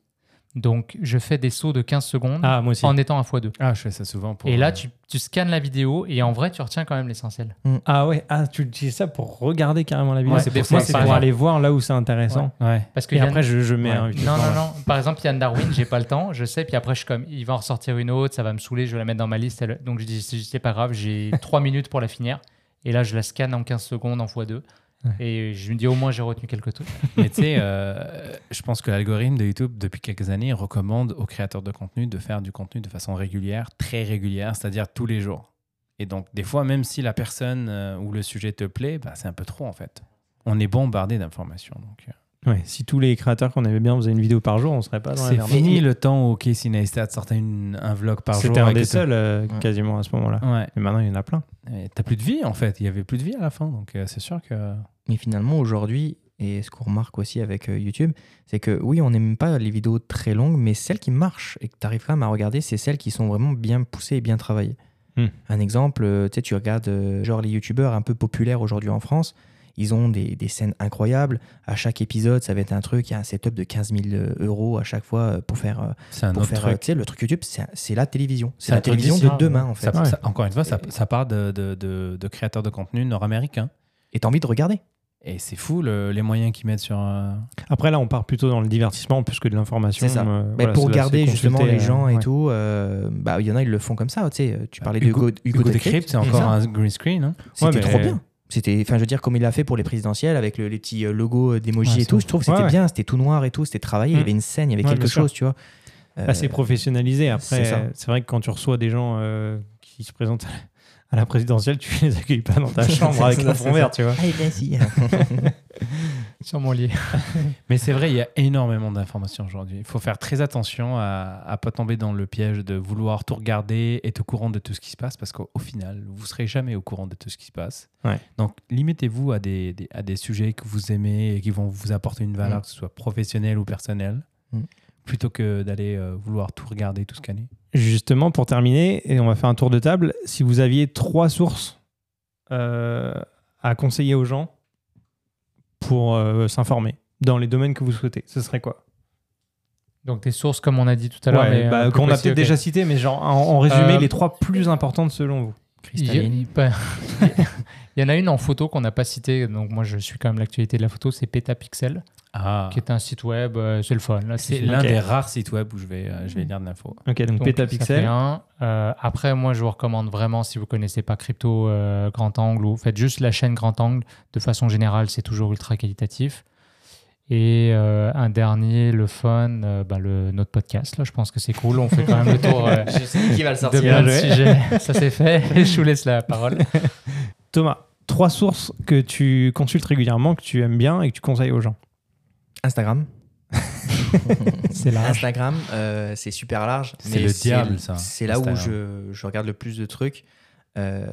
Donc, je fais des sauts de 15 secondes Ah, moi aussi. en étant à x2. Ah, je fais ça souvent pour. Et là, euh, tu, tu scannes la vidéo et en vrai, tu retiens quand même l'essentiel. Ah ouais, ah, tu utilises ça pour regarder carrément la vidéo. Ouais, c'est pour ça, pour aller voir là où c'est intéressant. Ouais. Parce que Et Yann- après, je, je mets Ouais. un. Non, non, non. Par exemple, Yann Darwin, j'ai pas le temps, je sais, puis après, je suis comme, il va en ressortir une autre, ça va me saouler, je vais la mettre dans ma liste. elle- Donc, je dis, c'est c'est pas grave, j'ai 3 minutes pour la finir. Et là, je la scanne en 15 secondes en x2. Ouais. Et je me dis, au moins, j'ai retenu quelques trucs. Mais tu sais, euh, je pense que l'algorithme de YouTube, depuis quelques années, recommande aux créateurs de contenu de faire du contenu de façon régulière, très régulière, c'est-à-dire tous les jours. Et donc, des fois, même si la personne euh, ou le sujet te plaît, bah, c'est un peu trop en fait. On est bombardé d'informations. Donc, euh, Ouais, si tous les créateurs qu'on avait bien faisaient une vidéo par jour, on serait pas dans la c'est merde. fini le temps où Casey Neistat sortait une- un vlog par jour. C'était un des seuls euh, Ouais. quasiment à ce moment-là. Ouais. Mais maintenant, il y en a plein. Et T'as plus de vie en fait. Il y avait plus de vie à la fin. Donc, euh, c'est sûr que. Mais finalement, aujourd'hui, et ce qu'on remarque aussi avec euh, YouTube, c'est que oui, on n'aime pas les vidéos très longues, mais celles qui marchent et que tu arrives quand même à regarder, c'est celles qui sont vraiment bien poussées et bien travaillées. Hmm. Un exemple, tu sais, tu regardes euh, genre les youtubeurs un peu populaires aujourd'hui en France, ils ont des, des scènes incroyables. À chaque épisode, ça va être un truc, il y a un setup de 15 000 euros à chaque fois euh, pour faire, euh, C'est un pour autre faire euh, truc. tu sais, le truc YouTube, c'est c'est la télévision. C'est la télévision de hein, demain, en fait. Ça- Ouais. ça- encore une fois, ça, ça part de, de- de- de créateurs de contenu nord-américains. Et tu as envie de regarder. Et c'est fou le- les moyens qu'ils mettent sur. euh, Après, là, on part plutôt dans le divertissement plus que de l'information. C'est ça. euh, Mais voilà, pour garder justement les gens euh, et ouais. tout, euh, bah, il y en a, ils le font comme ça. Tu sais, tu parlais de Hugo, Hugo, Hugo Decrypt. C'est encore un green screen. hein. C'était Ouais, trop bien. C'était, enfin, je veux dire, comme il l'a fait pour les présidentielles avec le- les petits euh, logos d'emoji Ouais, et tout, ouf. je trouve que c'était Ouais, ouais. bien, c'était tout noir et tout, c'était travaillé, il y Mm. avait une scène, il y avait Ouais, quelque sûr. chose, tu vois. Euh, assez professionnalisé. Après, c'est vrai que quand tu reçois des gens euh, qui se présentent à la présidentielle, tu les accueilles pas dans ta chambre avec un fond vert, tu vois. Ah, il est assis. Sûrement lié. Mais c'est vrai, il y a énormément d'informations aujourd'hui. Il faut faire très attention à ne pas tomber dans le piège de vouloir tout regarder, être au courant de tout ce qui se passe, parce qu'au au final, vous serez jamais au courant de tout ce qui se passe. Ouais. Donc, limitez-vous à des, des- à des sujets que vous aimez et qui vont vous apporter une valeur, Mm. que ce soit professionnelle ou personnelle, Mm. plutôt que d'aller euh, vouloir tout regarder, tout scanner. Justement, pour terminer, et on va faire un tour de table, si vous aviez trois sources euh, à conseiller aux gens pour euh, s'informer dans les domaines que vous souhaitez, ce serait quoi? Donc, des sources, comme on a dit tout à l'heure. Ouais, bah, euh, Qu'on a peut-être déjà cité, mais genre en, en résumé, Euh, les trois plus importantes selon vous. Y, Cristalline. pas- il y en a une en photo qu'on n'a pas citée, donc moi je suis quand même l'actualité de la photo, c'est Petapixel, Ah, qui est un site web, euh, c'est le fun. C'est l'un des rares sites web où je vais, euh, je vais lire de l'info. Ok, donc, Donc, Petapixel. un. Euh, après, moi, je vous recommande vraiment, si vous connaissez pas Crypto euh, Grand Angle, ou faites juste la chaîne Grand Angle. De façon générale, c'est toujours ultra qualitatif. Et euh, un dernier, le fun, euh, bah, le, notre podcast. Là, je pense que c'est cool. On fait quand même le tour euh, Je sais qui va le de sortir. plein de sujets. Ça c'est fait. Je vous laisse la parole. Thomas, trois sources que tu consultes régulièrement, que tu aimes bien et que tu conseilles aux gens. Instagram. C'est large. Instagram, euh, c'est super large. C'est le diable, ça, C'est là où je, je regarde le plus de trucs euh,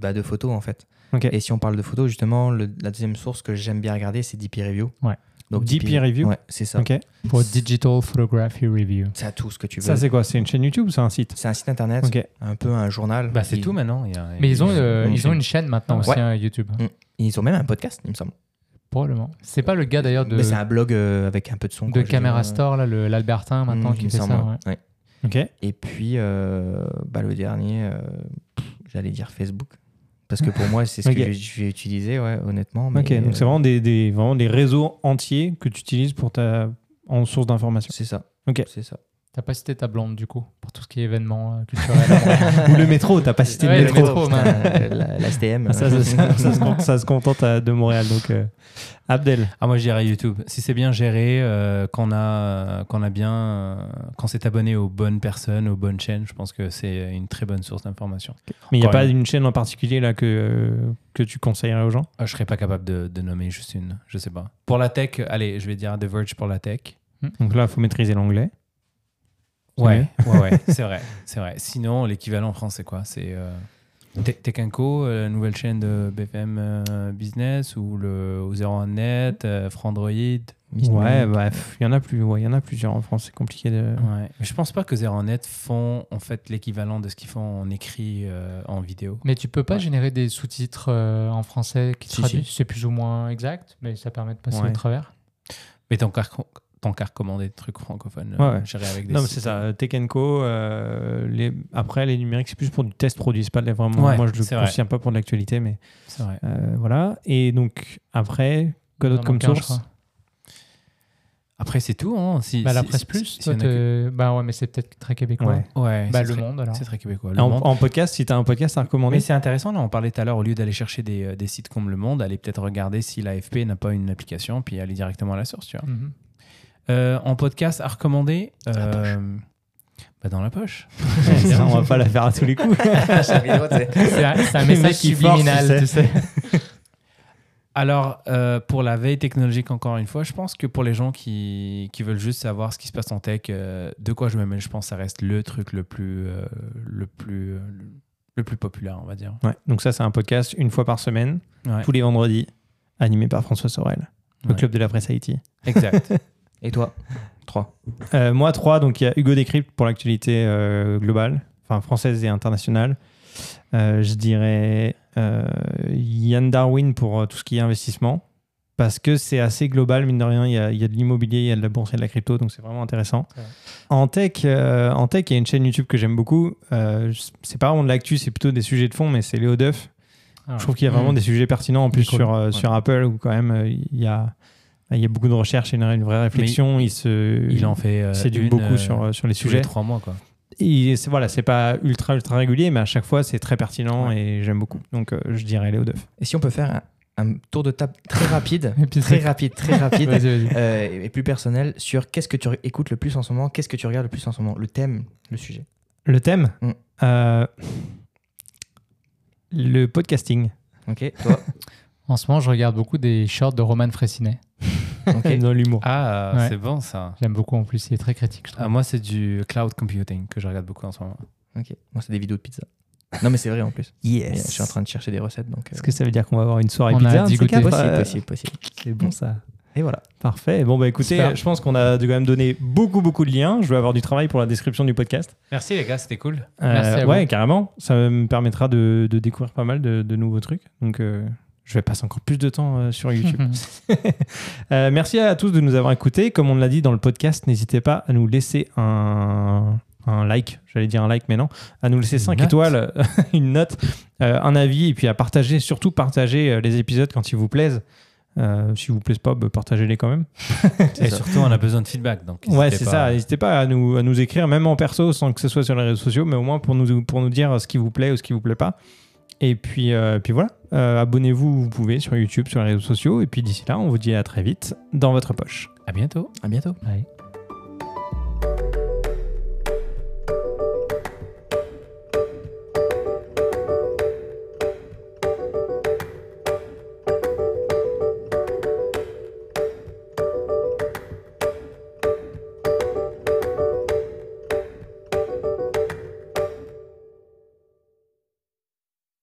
bah, de photos, en fait. Ok. Et si on parle de photos, justement, le- la deuxième source que j'aime bien regarder, c'est DP Review. Ouais. Donc, DP Review Ouais, c'est ça. Ok. Pour Digital Photography Review. C'est à tout ce que tu veux. Ça, c'est quoi? C'est une chaîne YouTube ou c'est un site? C'est un site internet, Ok. un peu un journal. Bah, c'est Ils- tout maintenant. il y a- Mais ils ont, euh, Mm. ils ont une chaîne maintenant aussi, Ouais. hein, YouTube. Ils ont même un podcast, il me semble. Probablement. C'est pas le gars d'ailleurs de, Mais c'est un blog euh, avec un peu de son. de quoi, je Camera dirais. Store, là, le- l'Albertin maintenant Mm, qui il me fait semble, ça. ouais. ouais. Ok. Et puis, euh, bah, le dernier, euh, pff, j'allais dire Facebook. Parce que pour moi, c'est ce que je, vais utiliser, ouais, honnêtement. Mais, Ok, donc c'est vraiment des, des- vraiment des réseaux entiers que tu utilises pour ta, en source d'information. C'est ça. Ok. C'est ça. T'as pas cité ta blonde du coup pour tout ce qui est événement euh, culturel. Ou le métro, t'as pas cité Ouais, le le métro. métro. putain, la, la STM. Ça, ça, ça, ça se, con- ça se contente à- de Montréal. Donc, euh, Abdel. Ah, moi, je dirais YouTube. Si c'est bien géré, euh, qu'on a, qu'on a bien, euh, quand c'est abonné aux bonnes personnes, aux bonnes chaînes, je pense que c'est une très bonne source d'information. Mais il n'y a pas une. chaîne en particulier là que, euh, que tu conseillerais aux gens? Ah, je serais pas capable de, de nommer juste une, je sais pas. Pour la tech, allez, je vais dire The Verge pour la tech. Donc là, il faut maîtriser l'anglais. Ouais, ouais, ouais, c'est vrai, c'est vrai. Sinon, l'équivalent en France, c'est quoi C'est euh, euh, la nouvelle chaîne de BFM euh, Business ou le ou 01net, euh, Frandroid. Ouais, Ouais, bref, il y en a plus. Ouais, il y en a plusieurs en France. C'est compliqué de. mais je pense pas que 01net font en fait l'équivalent de ce qu'ils font en écrit, euh, en vidéo. mais tu peux pas Ouais. générer des sous-titres euh, en français qui Si, traduisent. si. C'est plus ou moins exact, mais ça permet de passer Ouais. au travers. Mais tant qu'à recom- tant qu'à recommander des trucs francophones, Ouais, euh, ouais. gérer avec des Non, mais c'est ça. Tech Co, euh, les... après, les numériques, c'est plus pour du test produit. C'est pas vraiment. Ouais, moi, je le considère pas pour de l'actualité, mais C'est vrai. euh, voilà. Et donc, après, quoi d'autre comme source. Après, c'est tout. Hein, si, Bah, la presse si- plus, si toi, que- bah ouais, mais c'est peut-être très québécois. Ouais. Ouais, Bah, le très- monde alors. C'est très québécois. Le en, Monde. en podcast, si tu as un podcast à recommander. Mais c'est intéressant, là, on parlait tout à l'heure, au lieu d'aller chercher des, euh, des sites comme Le Monde, aller peut-être regarder si l'AFP n'a pas une application, puis aller directement à la source, tu vois. Mhm. Euh, en podcast à recommander euh, bah, Dans la poche. Ça, on va pas la faire à tous les coups. C'est un, un message subliminal, tu tu sais. Alors, euh, pour la veille technologique, encore une fois, je pense que pour les gens qui, qui veulent juste savoir ce qui se passe en tech, euh, de quoi je me mêle, je pense que ça reste le truc le plus, euh, le plus, le plus populaire, on va dire. Ouais, donc ça, c'est un podcast une fois par semaine, Ouais. tous les vendredis, animé par François Sorel, le Ouais. club de la presse Haïti. Exact. Et toi 3. Euh, moi, trois, donc il y a Hugo Décrypte pour l'actualité euh, globale, enfin française et internationale. Euh, je dirais euh, Yann Darwin pour tout ce qui est investissement, parce que c'est assez global, mine de rien. Il y a, il y a de l'immobilier, il y a de la bourse et de la crypto, donc c'est vraiment intéressant. Ouais. En tech, en tech, il y a une chaîne YouTube que j'aime beaucoup. C'est pas vraiment de l'actu, c'est plutôt des sujets de fond, mais c'est Léo Duff. Ah, Je trouve qu'il y a vraiment Mm. des sujets pertinents en plus Cool. sur, Ouais. sur Apple où quand même il y a, il y a beaucoup de recherches et une, une vraie réflexion. il, se, Il en fait euh, une, beaucoup euh, sur, euh, sur les tous les sujets. trois mois, quoi. Et c'est voilà, c'est pas ultra ultra régulier, mais à chaque fois c'est très pertinent Ouais. et j'aime beaucoup. Donc euh, je dirais Léo Duff. Et si on peut faire un, un tour de table très rapide, très rapide, très rapide, euh, et plus personnel, sur qu'est-ce que tu écoutes le plus en ce moment, qu'est-ce que tu regardes le plus en ce moment, le thème, le sujet? Le thème, Mm. euh, le podcasting. Ok, toi? En ce moment, je regarde beaucoup des shorts de Roman Fressinet. Ok. Dans l'humour. Ah, Ouais. c'est bon ça. J'aime beaucoup en plus, il est très critique, je trouve. Ah, moi, c'est du cloud computing que je regarde beaucoup en ce moment. Ok. Moi, c'est des vidéos de pizza. Non, mais c'est vrai en plus. Yes. Je suis en train de chercher des recettes. Donc, euh, Est-ce que ça veut dire qu'on va avoir une soirée On a pizza quatre possible, Euh, possible, possible. C'est bon ça. Et voilà. Parfait. Bon bah écoutez, Super. je pense qu'on a quand même donné beaucoup beaucoup de liens. Je vais avoir du travail pour la description du podcast. Merci les gars, c'était cool. Merci à ouais, vous. carrément. Ça me permettra de, de découvrir pas mal de, de nouveaux trucs. Donc, euh, je vais passer encore plus de temps euh, sur YouTube. Euh, merci à tous de nous avoir écoutés. Comme on l'a dit dans le podcast, n'hésitez pas à nous laisser un, un like, j'allais dire un like, mais non, à nous laisser Une 5 note. étoiles, une note, euh, un avis, et puis à partager, surtout partager les épisodes quand ils vous plaisent. Euh, si vous plaisent pas, bah, partagez-les quand même. Et surtout, on a besoin de feedback. Donc Ouais, c'est ça. N'hésitez pas à nous, à nous écrire, même en perso, sans que ce soit sur les réseaux sociaux, mais au moins pour nous, pour nous dire ce qui vous plaît ou ce qui vous plaît pas. Et puis, euh, puis voilà, Euh, abonnez-vous, vous pouvez, sur YouTube, sur les réseaux sociaux. Et puis d'ici là, on vous dit à très vite dans votre poche. À bientôt. À bientôt. Ouais.